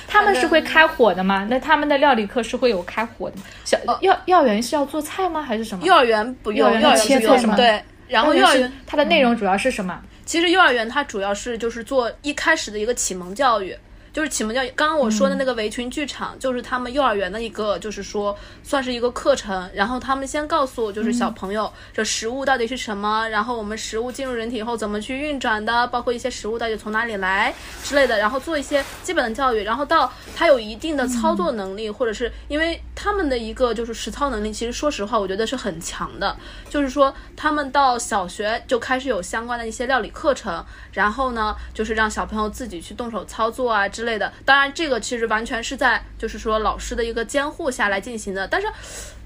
他们是会开火的吗？那他们的料理课是会有开火的吗？小幼幼儿园是要做菜吗？还是什么？幼儿园不用，幼儿园切菜吗？对，然后幼儿园它的内容主要是什么？其实幼儿园它主要是就是做一开始的一个启蒙教育。就是启蒙教育，刚刚我说的那个围裙剧场，就是他们幼儿园的一个，就是说算是一个课程。然后他们先告诉就是小朋友，这食物到底是什么，然后我们食物进入人体以后怎么去运转的，包括一些食物到底从哪里来之类的，然后做一些基本的教育。然后到他有一定的操作能力，或者是因为他们的一个就是实操能力，其实说实话，我觉得是很强的。就是说他们到小学就开始有相关的一些料理课程，然后呢，就是让小朋友自己去动手操作啊之类。的，当然这个其实完全是在就是说老师的一个监护下来进行的，但是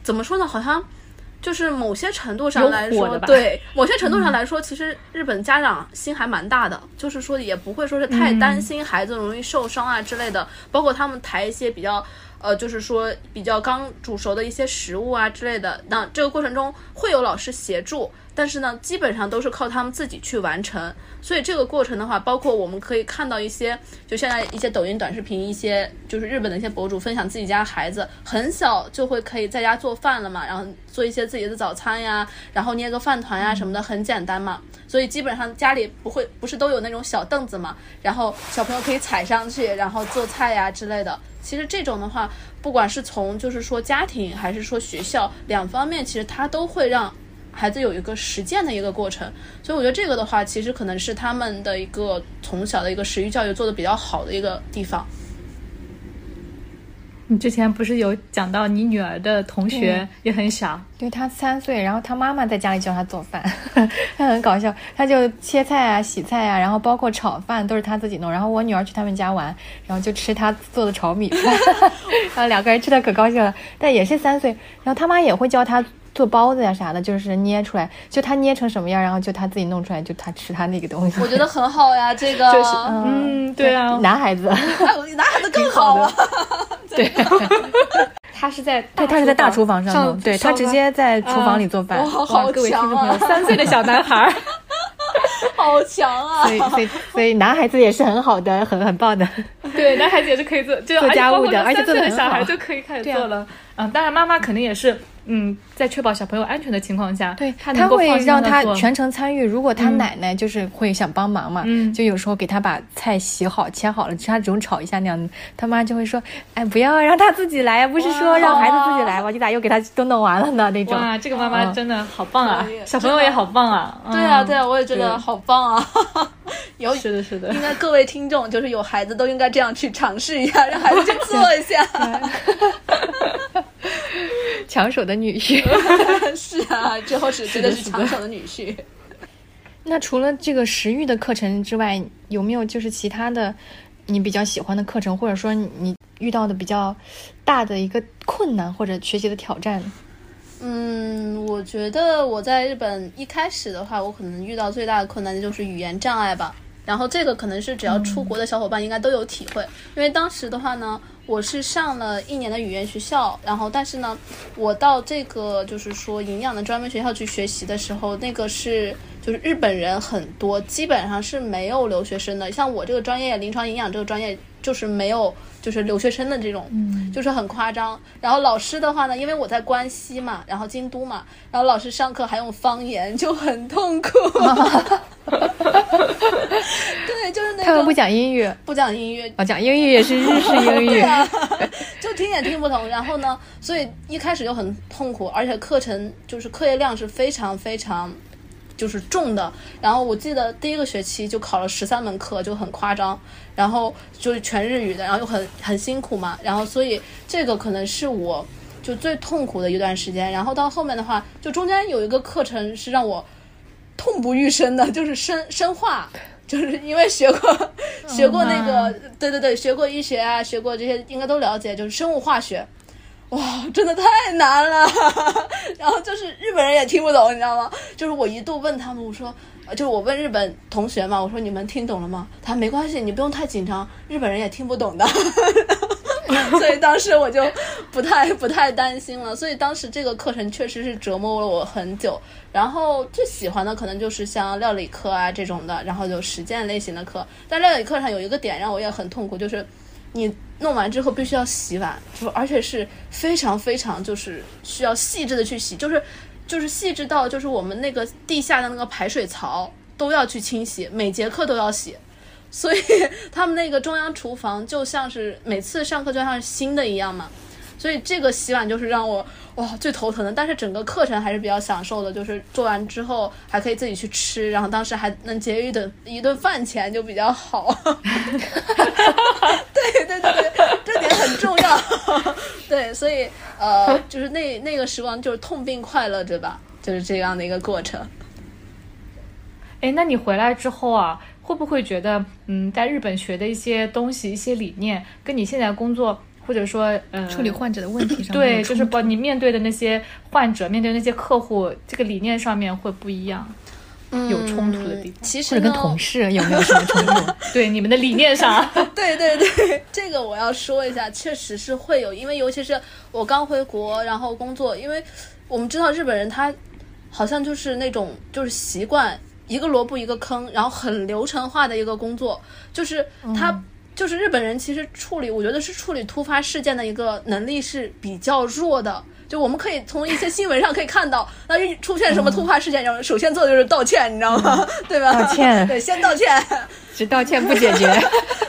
怎么说呢？好像就是某些程度上来说，对某些程度上来说，其实日本家长心还蛮大的，就是说也不会说是太担心孩子容易受伤啊之类的。包括他们抬一些比较呃，就是说比较刚煮熟的一些食物啊之类的，那这个过程中会有老师协助。但是呢，基本上都是靠他们自己去完成，所以这个过程的话，包括我们可以看到一些，就现在一些抖音短视频，一些就是日本的一些博主分享自己家孩子很小就会可以在家做饭了嘛，然后做一些自己的早餐呀，然后捏个饭团呀什么的，很简单嘛。所以基本上家里不会不是都有那种小凳子嘛，然后小朋友可以踩上去，然后做菜呀之类的。其实这种的话，不管是从就是说家庭还是说学校两方面，其实它都会让。孩子有一个实践的一个过程，所以我觉得这个的话，其实可能是他们的一个从小的一个食欲教育做的比较好的一个地方。你之前不是有讲到你女儿的同学也很小，对她三岁，然后她妈妈在家里教她做饭，她很搞笑，她就切菜啊、洗菜啊，然后包括炒饭都是她自己弄。然后我女儿去他们家玩，然后就吃她做的炒米饭，然后两个人吃的可高兴了。但也是三岁，然后他妈也会教她做包子呀啥的，就是捏出来，就他捏成什么样，然后就他自己弄出来，就他吃他那个东西。我觉得很好呀，这个 就是嗯，对啊，男孩子，哎男孩子更好啊。对，他是在 对，他是在大厨房上弄，对他直接在厨房里做饭。哇，好各位听众朋友，强啊！三岁的小男孩儿，好强啊！所以，所以，所以男孩子也是很好的，很很棒的。对，男孩子也是可以做，就做家务的而且做的小孩好就可以开始做了。嗯，当然妈妈肯定也是，嗯，在确保小朋友安全的情况下，对，他他会让他全程参与。如果他嗯奶奶就是会想帮忙嘛，嗯就有时候给他把菜洗好、切好了，他只用炒一下那样，他妈就会说：“哎，不要让他自己来，不是说让孩子自己来吗？你咋又给他都弄完了呢？”那种。哇，这个妈妈嗯真的好棒啊小朋友也好棒啊。对啊，嗯对啊，我也觉得好棒啊！有是的，是的应。该各位听众就是有孩子都应该这样去尝试一下，让孩子去 做一下。抢手的女婿。是啊，之后是真的是抢手的女婿。那除了这个食育的课程之外，有没有就是其他的你比较喜欢的课程，或者说你遇到的比较大的一个困难或者学习的挑战？嗯，我觉得我在日本一开始的话，我可能遇到最大的困难就是语言障碍吧。然后这个可能是只要出国的小伙伴应该都有体会，因为当时的话呢，我是上了一年的语言学校，然后但是呢，我到这个就是说营养的专门学校去学习的时候，那个是就是日本人很多，基本上是没有留学生的。像我这个专业临床营养这个专业就是没有就是留学生的这种，就是很夸张。然后老师的话呢，因为我在关西嘛，然后京都嘛，然后老师上课还用方言，就很痛苦。对，就是那种他们不讲英语，不讲英语，啊，讲英语也是日式英语 对。啊，就听也听不懂。然后呢，所以一开始就很痛苦，而且课程就是课业量是非常非常就是重的。然后我记得第一个学期就考了十三门课，就很夸张。然后就是全日语的，然后又很很辛苦嘛。然后所以这个可能是我就最痛苦的一段时间。然后到后面的话，就中间有一个课程是让我痛不欲生的，就是生生化。就是因为学过学过那个，对对对，学过医学啊，学过这些应该都了解，就是生物化学，哇，真的太难了。然后就是日本人也听不懂，你知道吗？就是我一度问他们，我说，就是我问日本同学嘛，我说你们听懂了吗？他没关系，你不用太紧张，日本人也听不懂的。所以当时我就不太不太担心了，所以当时这个课程确实是折磨了我很久。然后最喜欢的可能就是像料理课啊这种的，然后有实践类型的课。但料理课上有一个点让我也很痛苦，就是你弄完之后必须要洗碗，就而且是非常非常就是需要细致的去洗，就是就是细致到就是我们那个地下的那个排水槽都要去清洗，每节课都要洗。所以他们那个中央厨房就像是每次上课就像是新的一样嘛，所以这个洗碗就是让我哇最头疼的。但是整个课程还是比较享受的，就是做完之后还可以自己去吃，然后当时还能节约一顿一顿饭钱，就比较好。对对对对，这点很重要。对，所以呃，就是那那个时光就是痛并快乐着吧，就是这样的一个过程。哎，那你回来之后啊，会不会觉得，嗯，在日本学的一些东西、一些理念，跟你现在工作或者说呃处理患者的问题上对，就是把你面对的那些患者、面对那些客户，这个理念上面会不一样，有冲突的地方。其实呢，或者跟同事有没有什么冲突？对，你们的理念上，对对对，这个我要说一下，确实是会有，因为尤其是我刚回国，然后工作，因为我们知道日本人他好像就是那种就是习惯一个萝卜一个坑，然后很流程化的一个工作，就是他。就是日本人其实处理，我觉得是处理突发事件的一个能力是比较弱的。就我们可以从一些新闻上可以看到，那一出现什么突发事件，然后首先做的就是道歉，你知道吗？对吧？道歉对，先道歉。只道歉不解决。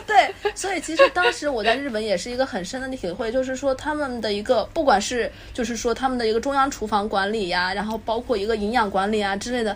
对，所以其实当时我在日本也是一个很深的体会，就是说他们的一个，不管是就是说他们的一个中央厨房管理呀，然后包括一个营养管理啊之类的，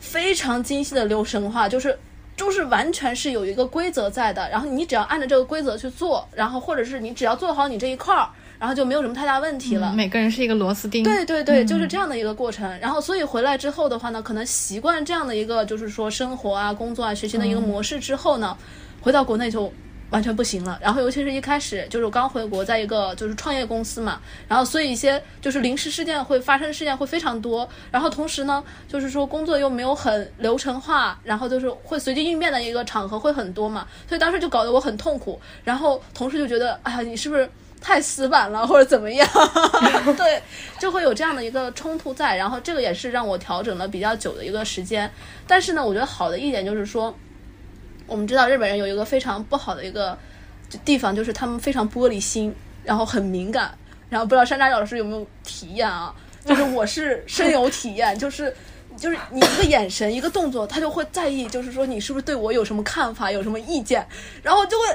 非常精细的流程化，就是。就是完全是有一个规则在的，然后你只要按照这个规则去做，然后或者是你只要做好你这一块儿，然后就没有什么太大问题了。每个人是一个螺丝钉。对对对，就是这样的一个过程。然后，所以回来之后的话呢，可能习惯这样的一个就是说生活啊、工作啊、学习的一个模式之后呢，回到国内就完全不行了。然后尤其是一开始就是我刚回国，在一个就是创业公司嘛，然后所以一些就是临时事件会发生，事件会非常多。然后同时呢，就是说工作又没有很流程化，然后就是会随机应变的一个场合会很多嘛，所以当时就搞得我很痛苦。然后同事就觉得，哎呀，你是不是太死板了，或者怎么样？对，就会有这样的一个冲突在。然后这个也是让我调整了比较久的一个时间。但是呢，我觉得好的一点就是说。我们知道日本人有一个非常不好的一个地方，就是他们非常玻璃心，然后很敏感。然后不知道山楂老师有没有体验啊？就是我是深有体验，就是就是你一个眼神、一个动作，他就会在意，就是说你是不是对我有什么看法、有什么意见，然后就会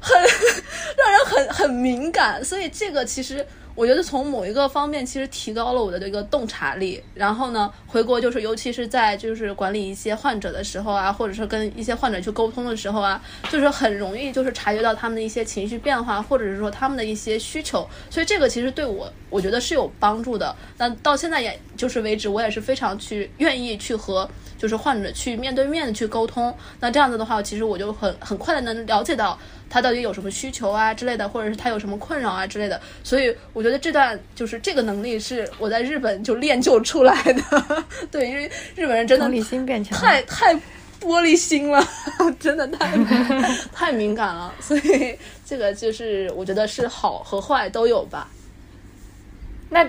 很 让人很很敏感。所以这个其实。我觉得从某一个方面，其实提高了我的这个洞察力。然后呢，回国就是，尤其是在就是管理一些患者的时候啊，或者是跟一些患者去沟通的时候啊，就是很容易就是察觉到他们的一些情绪变化，或者是说他们的一些需求。所以这个其实对我，我觉得是有帮助的。那到现在也就是为止，我也是非常去愿意去和就是患者去面对面的去沟通。那这样子的话，其实我就很很快的能了解到。他到底有什么需求啊之类的，或者是他有什么困扰啊之类的，所以我觉得这段就是这个能力是我在日本就练就出来的。对，因为日本人真的同理心变强，太太玻璃心了，真的太 太敏感了，所以这个就是我觉得是好和坏都有吧。那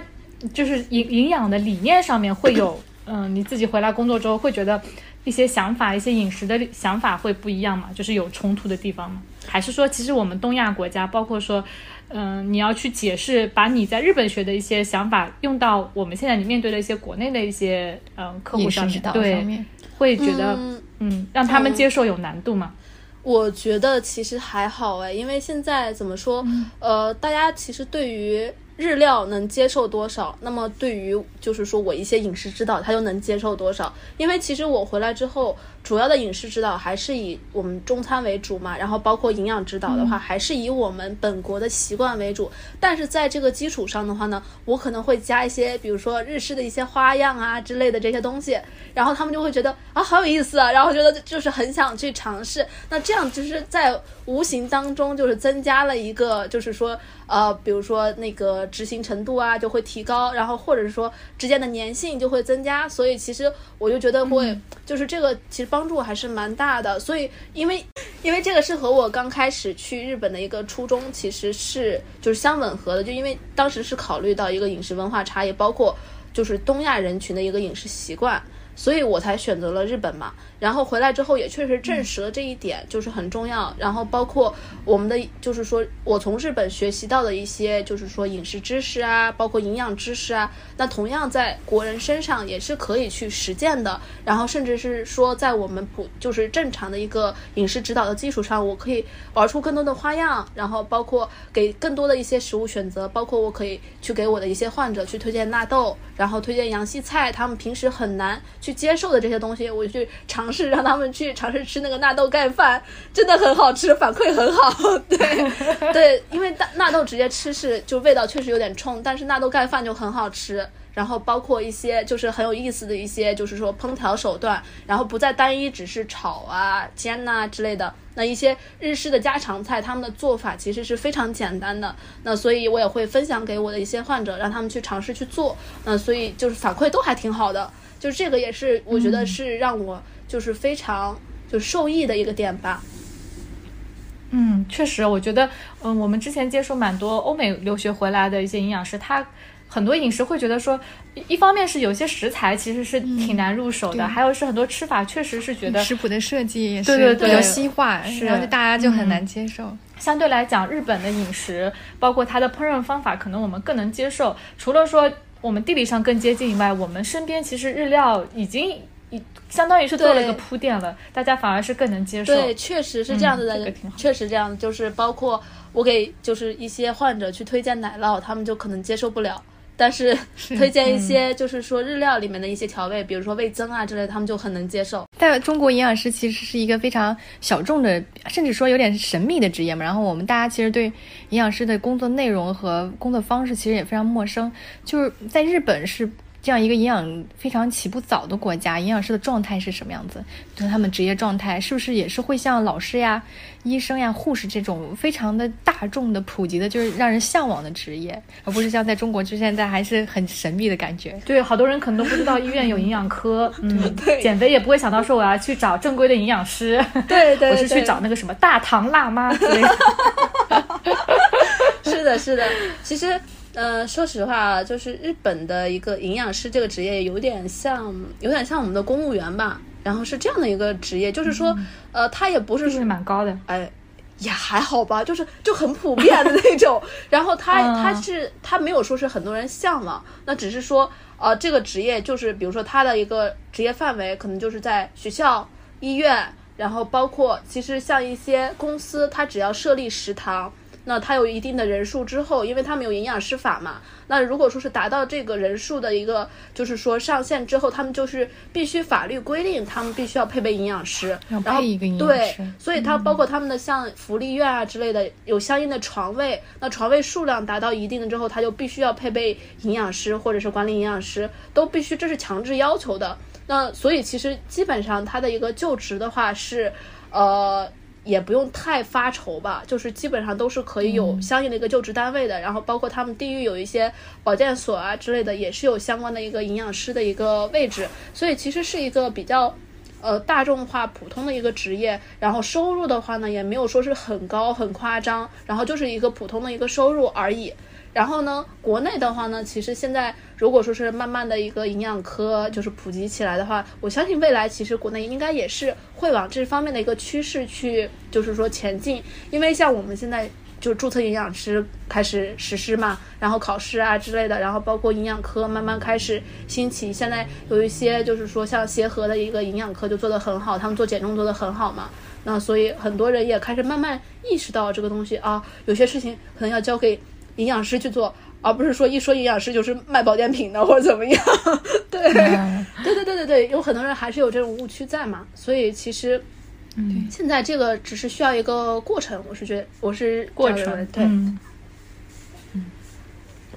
就是营营养的理念上面会有，嗯，你自己回来工作之后会觉得一些想法、一些饮食的想法会不一样吗？就是有冲突的地方吗？还是说，其实我们东亚国家，包括说，嗯，你要去解释，把你在日本学的一些想法用到我们现在你面对的一些国内的一些嗯客户上面，对，会觉得嗯，让他们接受有难度吗？我觉得其实还好哎，因为现在怎么说，呃，大家其实对于。日料能接受多少？那么对于就是说我一些饮食指导，他又能接受多少？因为其实我回来之后，主要的饮食指导还是以我们中餐为主嘛，然后包括营养指导的话，还是以我们本国的习惯为主。但是在这个基础上的话呢，我可能会加一些，比如说日式的一些花样啊之类的这些东西，然后他们就会觉得啊好有意思啊，然后觉得就是很想去尝试。那这样就是在无形当中就是增加了一个，就是说。呃，比如说那个执行程度啊，就会提高，然后或者是说之间的粘性就会增加，所以其实我就觉得会，就是这个其实帮助还是蛮大的。所以因为因为这个是和我刚开始去日本的一个初衷其实是就是相吻合的，就因为当时是考虑到一个饮食文化差异，包括就是东亚人群的一个饮食习惯，所以我才选择了日本嘛。然后回来之后也确实证实了这一点，就是很重要。然后包括我们的，就是说我从日本学习到的一些，就是说饮食知识啊，包括营养知识啊，那同样在国人身上也是可以去实践的。然后甚至是说，在我们普就是正常的一个饮食指导的基础上，我可以玩出更多的花样。然后包括给更多的一些食物选择，包括我可以去给我的一些患者去推荐纳豆，然后推荐洋西菜，他们平时很难去接受的这些东西，我去尝。试让他们去尝试吃那个纳豆盖饭，真的很好吃，反馈很好。对 对，因为纳纳豆直接吃是就味道确实有点冲，但是纳豆盖饭就很好吃。然后包括一些就是很有意思的一些，就是说烹调手段，然后不再单一只是炒啊、煎呐之类的。那一些日式的家常菜，他们的做法其实是非常简单的。那所以我也会分享给我的一些患者，让他们去尝试去做。那所以就是反馈都还挺好的。就这个也是我觉得是让我。就是非常就受益的一个点吧。嗯，确实，我觉得，嗯，我们之前接触蛮多欧美留学回来的一些营养师，他很多饮食会觉得说，一方面是有些食材其实是挺难入手的，还有是很多吃法确实是觉得食谱的设计也是比较西化，然后大家就很难接受。相对来讲，日本的饮食包括它的烹饪方法，可能我们更能接受。除了说我们地理上更接近以外，我们身边其实日料已经已。相当于是做了一个铺垫了，大家反而是更能接受。对，确实是这样子的，确实这样，就是包括我给就是一些患者去推荐奶酪，他们就可能接受不了。但是推荐一些就是说日料里面的一些调味，比如说味增啊之类，他们就很能接受。在中国，营养师其实是一个非常小众的，甚至说有点神秘的职业嘛。然后我们大家其实对营养师的工作内容和工作方式其实也非常陌生。就是在日本是。这样一个营养非常起步早的国家，营养师的状态是什么样子？就是他们职业状态是不是也是会像老师呀、医生呀、护士这种非常的大众的、普及的，就是让人向往的职业，而不是像在中国就现在还是很神秘的感觉。对，好多人可能都不知道医院有营养科，嗯，对减肥也不会想到说我要去找正规的营养师，对对 我是去找那个什么大唐辣妈之类的。是的，是的。其实，呃，说实话，就是日本的一个营养师这个职业，有点像，有点像我们的公务员吧。然后是这样的一个职业，就是说，呃，他也不是说是蛮高的，哎，也还好吧，就是就很普遍的那种。然后他嗯他是他没有说是很多人向往，那只是说呃这个职业就是比如说他的一个职业范围可能就是在学校、医院，然后包括其实像一些公司，它只要设立食堂。那他有一定的人数之后，因为他们有营养师法嘛，那如果说是达到这个人数的一个，就是说上限之后，他们就是必须法律规定，他们必须要配备营养师，要然后配一个营养对师，所以它包括他们的像福利院啊之类的，有相应的床位，那床位数量达到一定的之后，他就必须要配备营养师或者是管理营养师，都必须这是强制要求的。那所以其实基本上它的一个就职的话是，呃。也不用太发愁吧，就是基本上都是可以有相应的一个就职单位的，然后包括他们地域有一些保健所啊之类的，也是有相关的一个营养师的一个位置，所以其实是一个比较呃大众化、普通的一个职业，然后收入的话呢，也没有说是很高、很夸张，然后就是一个普通的一个收入而已。然后呢，国内的话呢，其实现在如果说是慢慢的一个营养科就是普及起来的话，我相信未来其实国内应该也是会往这方面的一个趋势去，就是说前进。因为像我们现在就注册营养师开始实施嘛，然后考试啊之类的，然后包括营养科慢慢开始兴起。现在有一些就是说像协和的一个营养科就做得很好，他们做减重做得很好嘛。那所以很多人也开始慢慢意识到这个东西啊，有些事情可能要交给营养师去做，而不是说一说营养师就是卖保健品的或者怎么样。对，嗯。对对对对对，有很多人还是有这种误区在嘛，所以其实。嗯，现在这个只是需要一个过程，我是觉得我是过程对，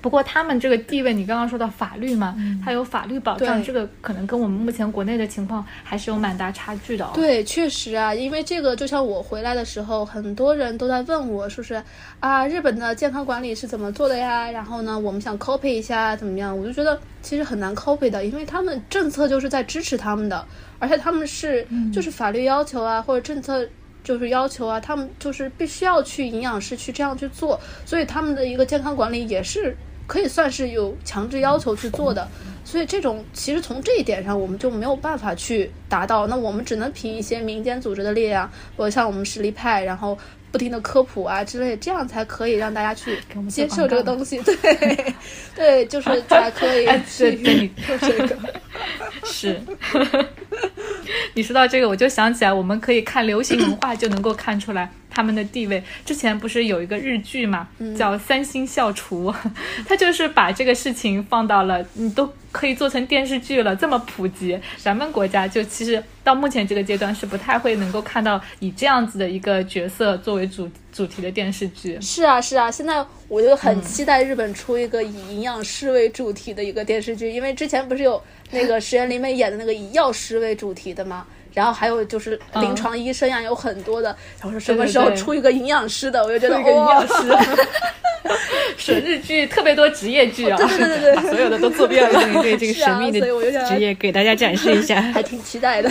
不过他们这个地位，你刚刚说到法律嘛，它有法律保障，这个可能跟我们目前国内的情况还是有蛮大差距的哦。对，确实啊，因为这个就像我回来的时候，很多人都在问我，说是啊，日本的健康管理是怎么做的呀？然后呢，我们想 copy 一下怎么样？我就觉得其实很难 copy 的，因为他们政策就是在支持他们的，而且他们是就是法律要求啊，或者政策。就是要求啊，他们就是必须要去营养师去这样去做，所以他们的一个健康管理也是可以算是有强制要求去做的。所以这种其实从这一点上，我们就没有办法去达到。那我们只能凭一些民间组织的力量，或者像我们实力派，然后不停的科普啊之类，这样才可以让大家去接受这个东西。对，对，就是才可以去做这个。是。你说到这个，我就想起来，我们可以看流行文化就能够看出来他们的地位。之前不是有一个日剧嘛，叫《三星校厨》，他就是把这个事情放到了，你都可以做成电视剧了，这么普及，咱们国家就其实到目前这个阶段是不太会能够看到以这样子的一个角色作为主主题的电视剧。是啊，是啊，现在我就很期待日本出一个以营养师为主题的一个电视剧，因为之前不是有那个石原里美演的那个以药师为主题的吗？然后还有就是临床医生呀，有很多的。然后说什么时候出一个营养师的，我就觉得哇，是 日剧特别多职业剧啊，对对对对把所有的都做遍了。对这个神秘的 所以我就职业给大家展示一下。还挺期待的。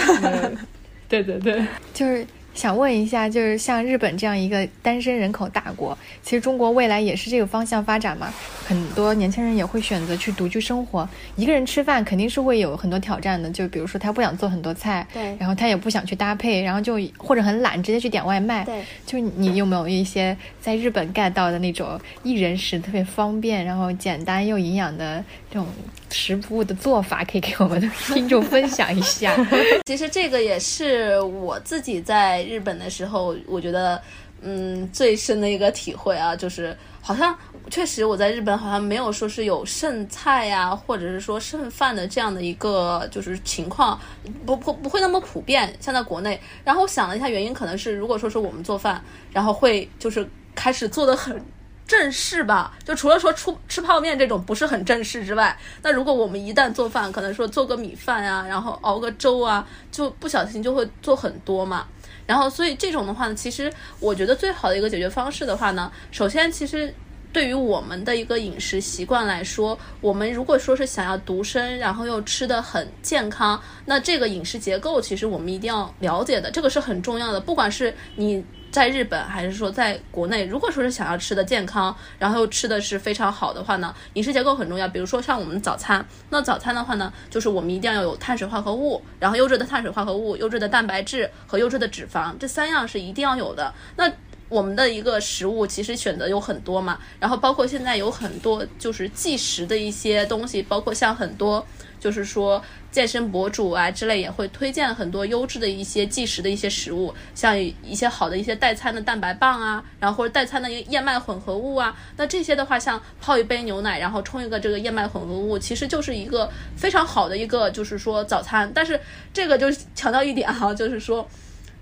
对对对，就是想问一下，就是像日本这样一个单身人口大国，其实中国未来也是这个方向发展嘛？很多年轻人也会选择去独居生活，一个人吃饭肯定是会有很多挑战的。就比如说他不想做很多菜，对然后他也不想去搭配，然后就或者很懒，直接去点外卖。对，就你有没有一些在日本 get 到的那种一人食特别方便，然后简单又营养的这种食物的做法，可以给我们的听众分享一下？其实这个也是我自己在日本的时候，我觉得嗯最深的一个体会啊，就是好像确实我在日本好像没有说是有剩菜呀、或者是说剩饭的这样的一个就是情况，不不不会那么普遍，像在国内。然后我想了一下原因，可能是如果说是我们做饭，然后会就是开始做的很。正式吧，就除了说出吃泡面这种不是很正式之外，那如果我们一旦做饭，可能说做个米饭啊、然后熬个粥啊，就不小心就会做很多嘛。然后，所以这种的话呢，其实我觉得最好的一个解决方式的话呢，首先其实对于我们的一个饮食习惯来说，我们如果说是想要独身，然后又吃的很健康，那这个饮食结构其实我们一定要了解的，这个是很重要的。不管是你在日本还是说在国内，如果说是想要吃的健康，然后又吃的是非常好的话呢，饮食结构很重要。比如说像我们早餐，那早餐的话呢，就是我们一定要有碳水化合物，然后优质的碳水化合物、优质的蛋白质和优质的脂肪，这三样是一定要有的。那我们的一个食物其实选择有很多嘛，然后包括现在有很多就是即食的一些东西，包括像很多就是说健身博主啊之类也会推荐很多优质的一些即食的一些食物，像一些好的一些代餐的蛋白棒啊，然后或者代餐的一个燕麦混合物啊，那这些的话像泡一杯牛奶，然后冲一个这个燕麦混合物，其实就是一个非常好的一个就是说早餐，但是这个就是强调一点哈、就是说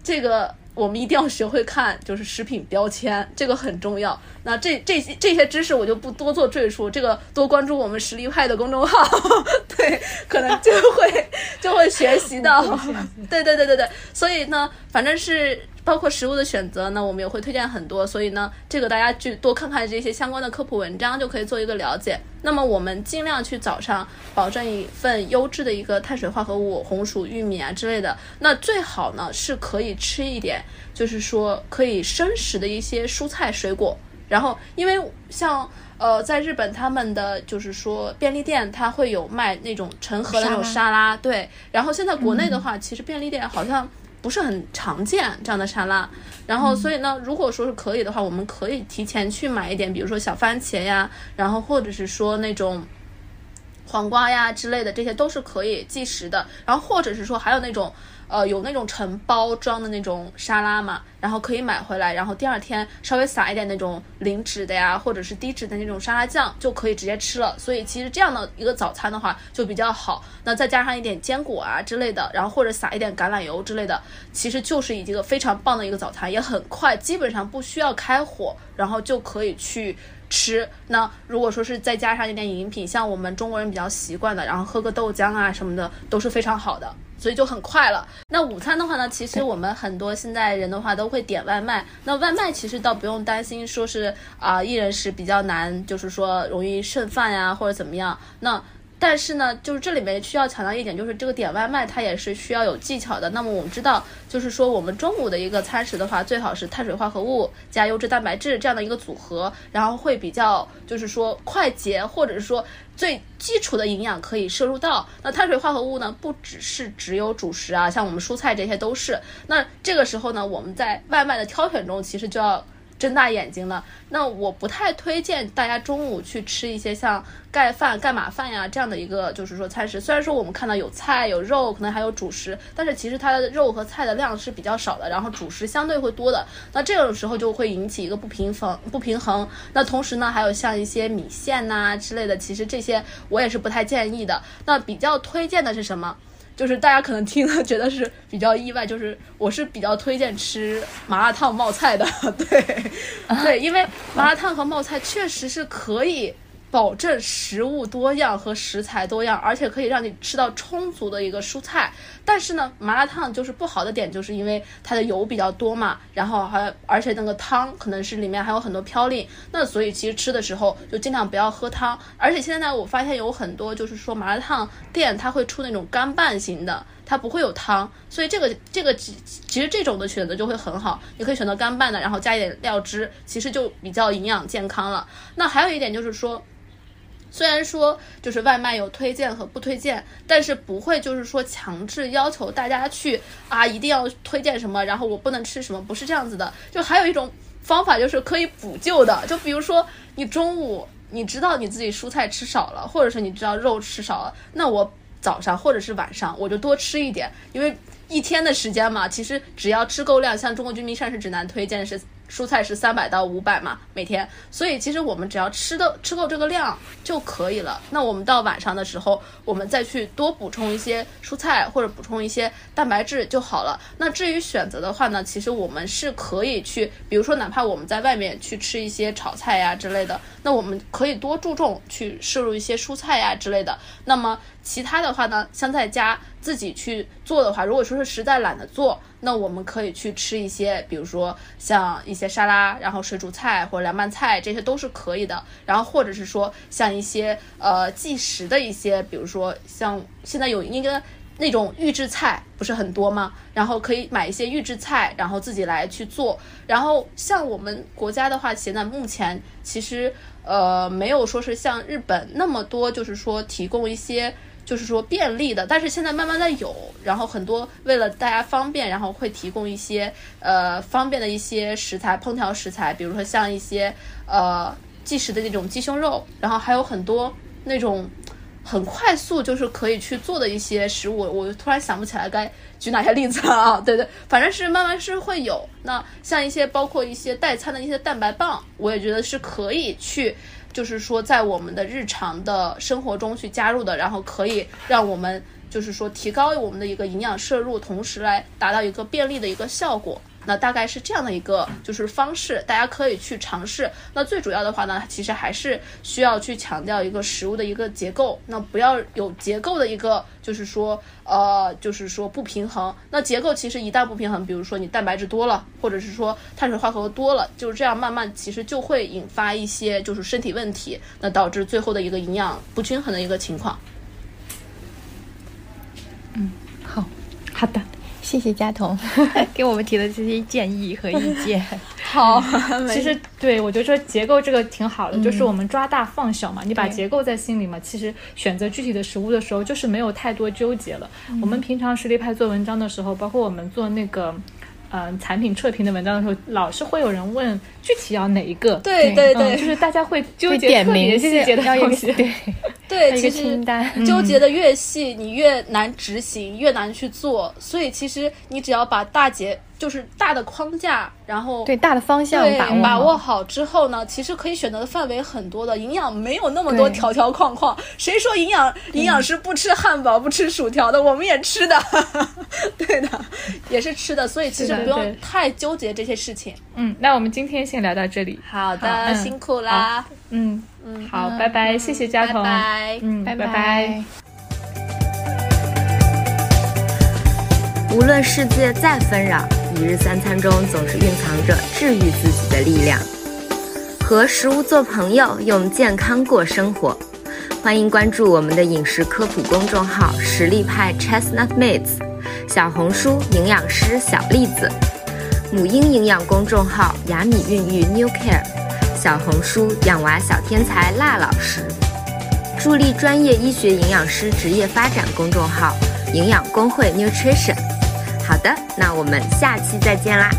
这个。我们一定要学会看，就是食品标签，这个很重要。那这这些这些知识我就不多做赘述，这个多关注我们实力派的公众号，对，可能就会就会学习到。对对对对对，所以呢，反正是包括食物的选择呢，我们也会推荐很多。所以呢，这个大家去多看看这些相关的科普文章，就可以做一个了解。那么我们尽量去早上保证一份优质的一个碳水化合物，红薯、玉米啊之类的。那最好呢是可以吃一点，就是说可以生食的一些蔬菜水果。然后，因为像呃，在日本他们的就是说便利店，它会有卖那种成盒的那种沙拉，对。然后现在国内的话，其实便利店好像不是很常见这样的沙拉。然后，所以呢，如果说是可以的话，我们可以提前去买一点，比如说小番茄呀，然后或者是说那种。黄瓜呀之类的，这些都是可以即食的。然后或者是说还有那种，呃，有那种成包装的那种沙拉嘛，然后可以买回来，然后第二天稍微撒一点那种零脂的呀，或者是低脂的那种沙拉酱，就可以直接吃了。所以其实这样的一个早餐的话就比较好。那再加上一点坚果啊之类的，然后或者撒一点橄榄油之类的，其实就是一个非常棒的一个早餐，也很快，基本上不需要开火，然后就可以去。吃那如果说是再加上一点饮品，像我们中国人比较习惯的，然后喝个豆浆啊什么的，都是非常好的，所以就很快了。那午餐的话呢，其实我们很多现在人的话都会点外卖，那外卖其实倒不用担心说是啊、一人食比较难，就是说容易剩饭呀或者怎么样。那但是呢，就是这里面需要强调一点，就是这个点外卖它也是需要有技巧的。那么我们知道，就是说我们中午的一个餐食的话，最好是碳水化合物加优质蛋白质这样的一个组合，然后会比较就是说快捷，或者是说最基础的营养可以摄入到。那碳水化合物呢，不只是只有主食啊，像我们蔬菜这些都是。那这个时候呢，我们在外卖的挑选中，其实就要。睁大眼睛了。那我不太推荐大家中午去吃一些像盖饭、盖码饭呀这样的一个，就是说餐食。虽然说我们看到有菜有肉，可能还有主食，但是其实它的肉和菜的量是比较少的，然后主食相对会多的。那这种时候就会引起一个不平衡，不平衡。那同时呢，还有像一些米线呐、之类的，其实这些我也是不太建议的。那比较推荐的是什么？就是大家可能听了觉得是比较意外，就是我是比较推荐吃麻辣烫冒菜的，对，对，因为麻辣烫和冒菜确实是可以保证食物多样和食材多样，而且可以让你吃到充足的一个蔬菜。但是呢，麻辣烫就是不好的点，就是因为它的油比较多嘛，然后还而且那个汤可能是里面还有很多嘌呤，那所以其实吃的时候就尽量不要喝汤。而且现在我发现有很多就是说麻辣烫店它会出那种干拌型的。它不会有汤，所以这个这个其其实这种的选择就会很好，你可以选择干拌的，然后加一点料汁，其实就比较营养健康了。那还有一点就是说。虽然说就是外卖有推荐和不推荐，但是不会就是说强制要求大家去啊一定要推荐什么，然后我不能吃什么，不是这样子的。就还有一种方法就是可以补救的，就比如说你中午你知道你自己蔬菜吃少了，或者是你知道肉吃少了，那我早上或者是晚上我就多吃一点，因为一天的时间嘛，其实只要吃够量，像中国居民膳食指南推荐的是蔬菜是三百到五百嘛每天，所以其实我们只要吃的吃够这个量就可以了。那我们到晚上的时候，我们再去多补充一些蔬菜或者补充一些蛋白质就好了。那至于选择的话呢，其实我们是可以去，比如说哪怕我们在外面去吃一些炒菜呀之类的，那我们可以多注重去摄入一些蔬菜呀之类的。那么其他的话呢，像在家自己去做的话，如果说是实在懒得做，那我们可以去吃一些，比如说像一些沙拉，然后水煮菜或者凉拌菜，这些都是可以的。然后或者是说像一些呃即食的一些，比如说像现在有一个那种预制菜不是很多吗？然后可以买一些预制菜，然后自己来去做。然后像我们国家的话，现在目前其实呃没有说是像日本那么多，就是说提供一些。就是说便利的，但是现在慢慢的有，然后很多为了大家方便，然后会提供一些呃方便的一些食材，烹调食材，比如说像一些呃即食的那种鸡胸肉，然后还有很多那种很快速就是可以去做的一些食物，我突然想不起来该举哪些例子了啊，对对，反正是慢慢是会有。那像一些包括一些代餐的一些蛋白棒，我也觉得是可以去。就是说，在我们的日常的生活中去加入的，然后可以让我们就是说提高我们的一个营养摄入，同时来达到一个便利的一个效果。那大概是这样的一个就是方式，大家可以去尝试。那最主要的话呢，其实还是需要去强调一个食物的一个结构。那不要有结构的一个，就是说，呃，就是说不平衡。那结构其实一旦不平衡，比如说你蛋白质多了，或者是说碳水化合物多了，就是这样慢慢其实就会引发一些就是身体问题，那导致最后的一个营养不均衡的一个情况。嗯，好，好的。谢谢佳彤 给我们提的这些建议和意见。好，其实对我觉得说结构这个挺好的，就是我们抓大放小嘛，你把结构在心里嘛，其实选择具体的食物的时候，就是没有太多纠结了。我们平常实力派做文章的时候，包括我们做那个。嗯，产品测评的文章的时候，老是会有人问具体要哪一个？对对对，就是大家会纠结特别细节的东西。对 对，其实纠结的越细，你越难执行，越难去做。所以其实你只要把大节。就是大的框架，然后对大的方向把握把握好之后呢，其实可以选择的范围很多的，营养没有那么多条条框框。谁说营养营养师不吃汉堡不吃薯条的？我们也吃的，对的，也是吃的。所以其实不用太纠结这些事情。嗯，那我们今天先聊到这里。好的，辛苦啦。嗯嗯，好，拜拜，谢谢佳彤。拜拜，嗯，拜拜。无论世界再纷扰。一日三餐中总是蕴藏着治愈自己的力量，和食物做朋友，用健康过生活。欢迎关注我们的饮食科普公众号“实力派 CHESTNUTMATE，小红书营养师小栗子，母婴营养公众号“雅米孕育 New Care”，小红书养娃小天才辣老师，助力专业医学营养师职业发展公众号“营养工会 Nutrition”。好的，那我们下期再见啦。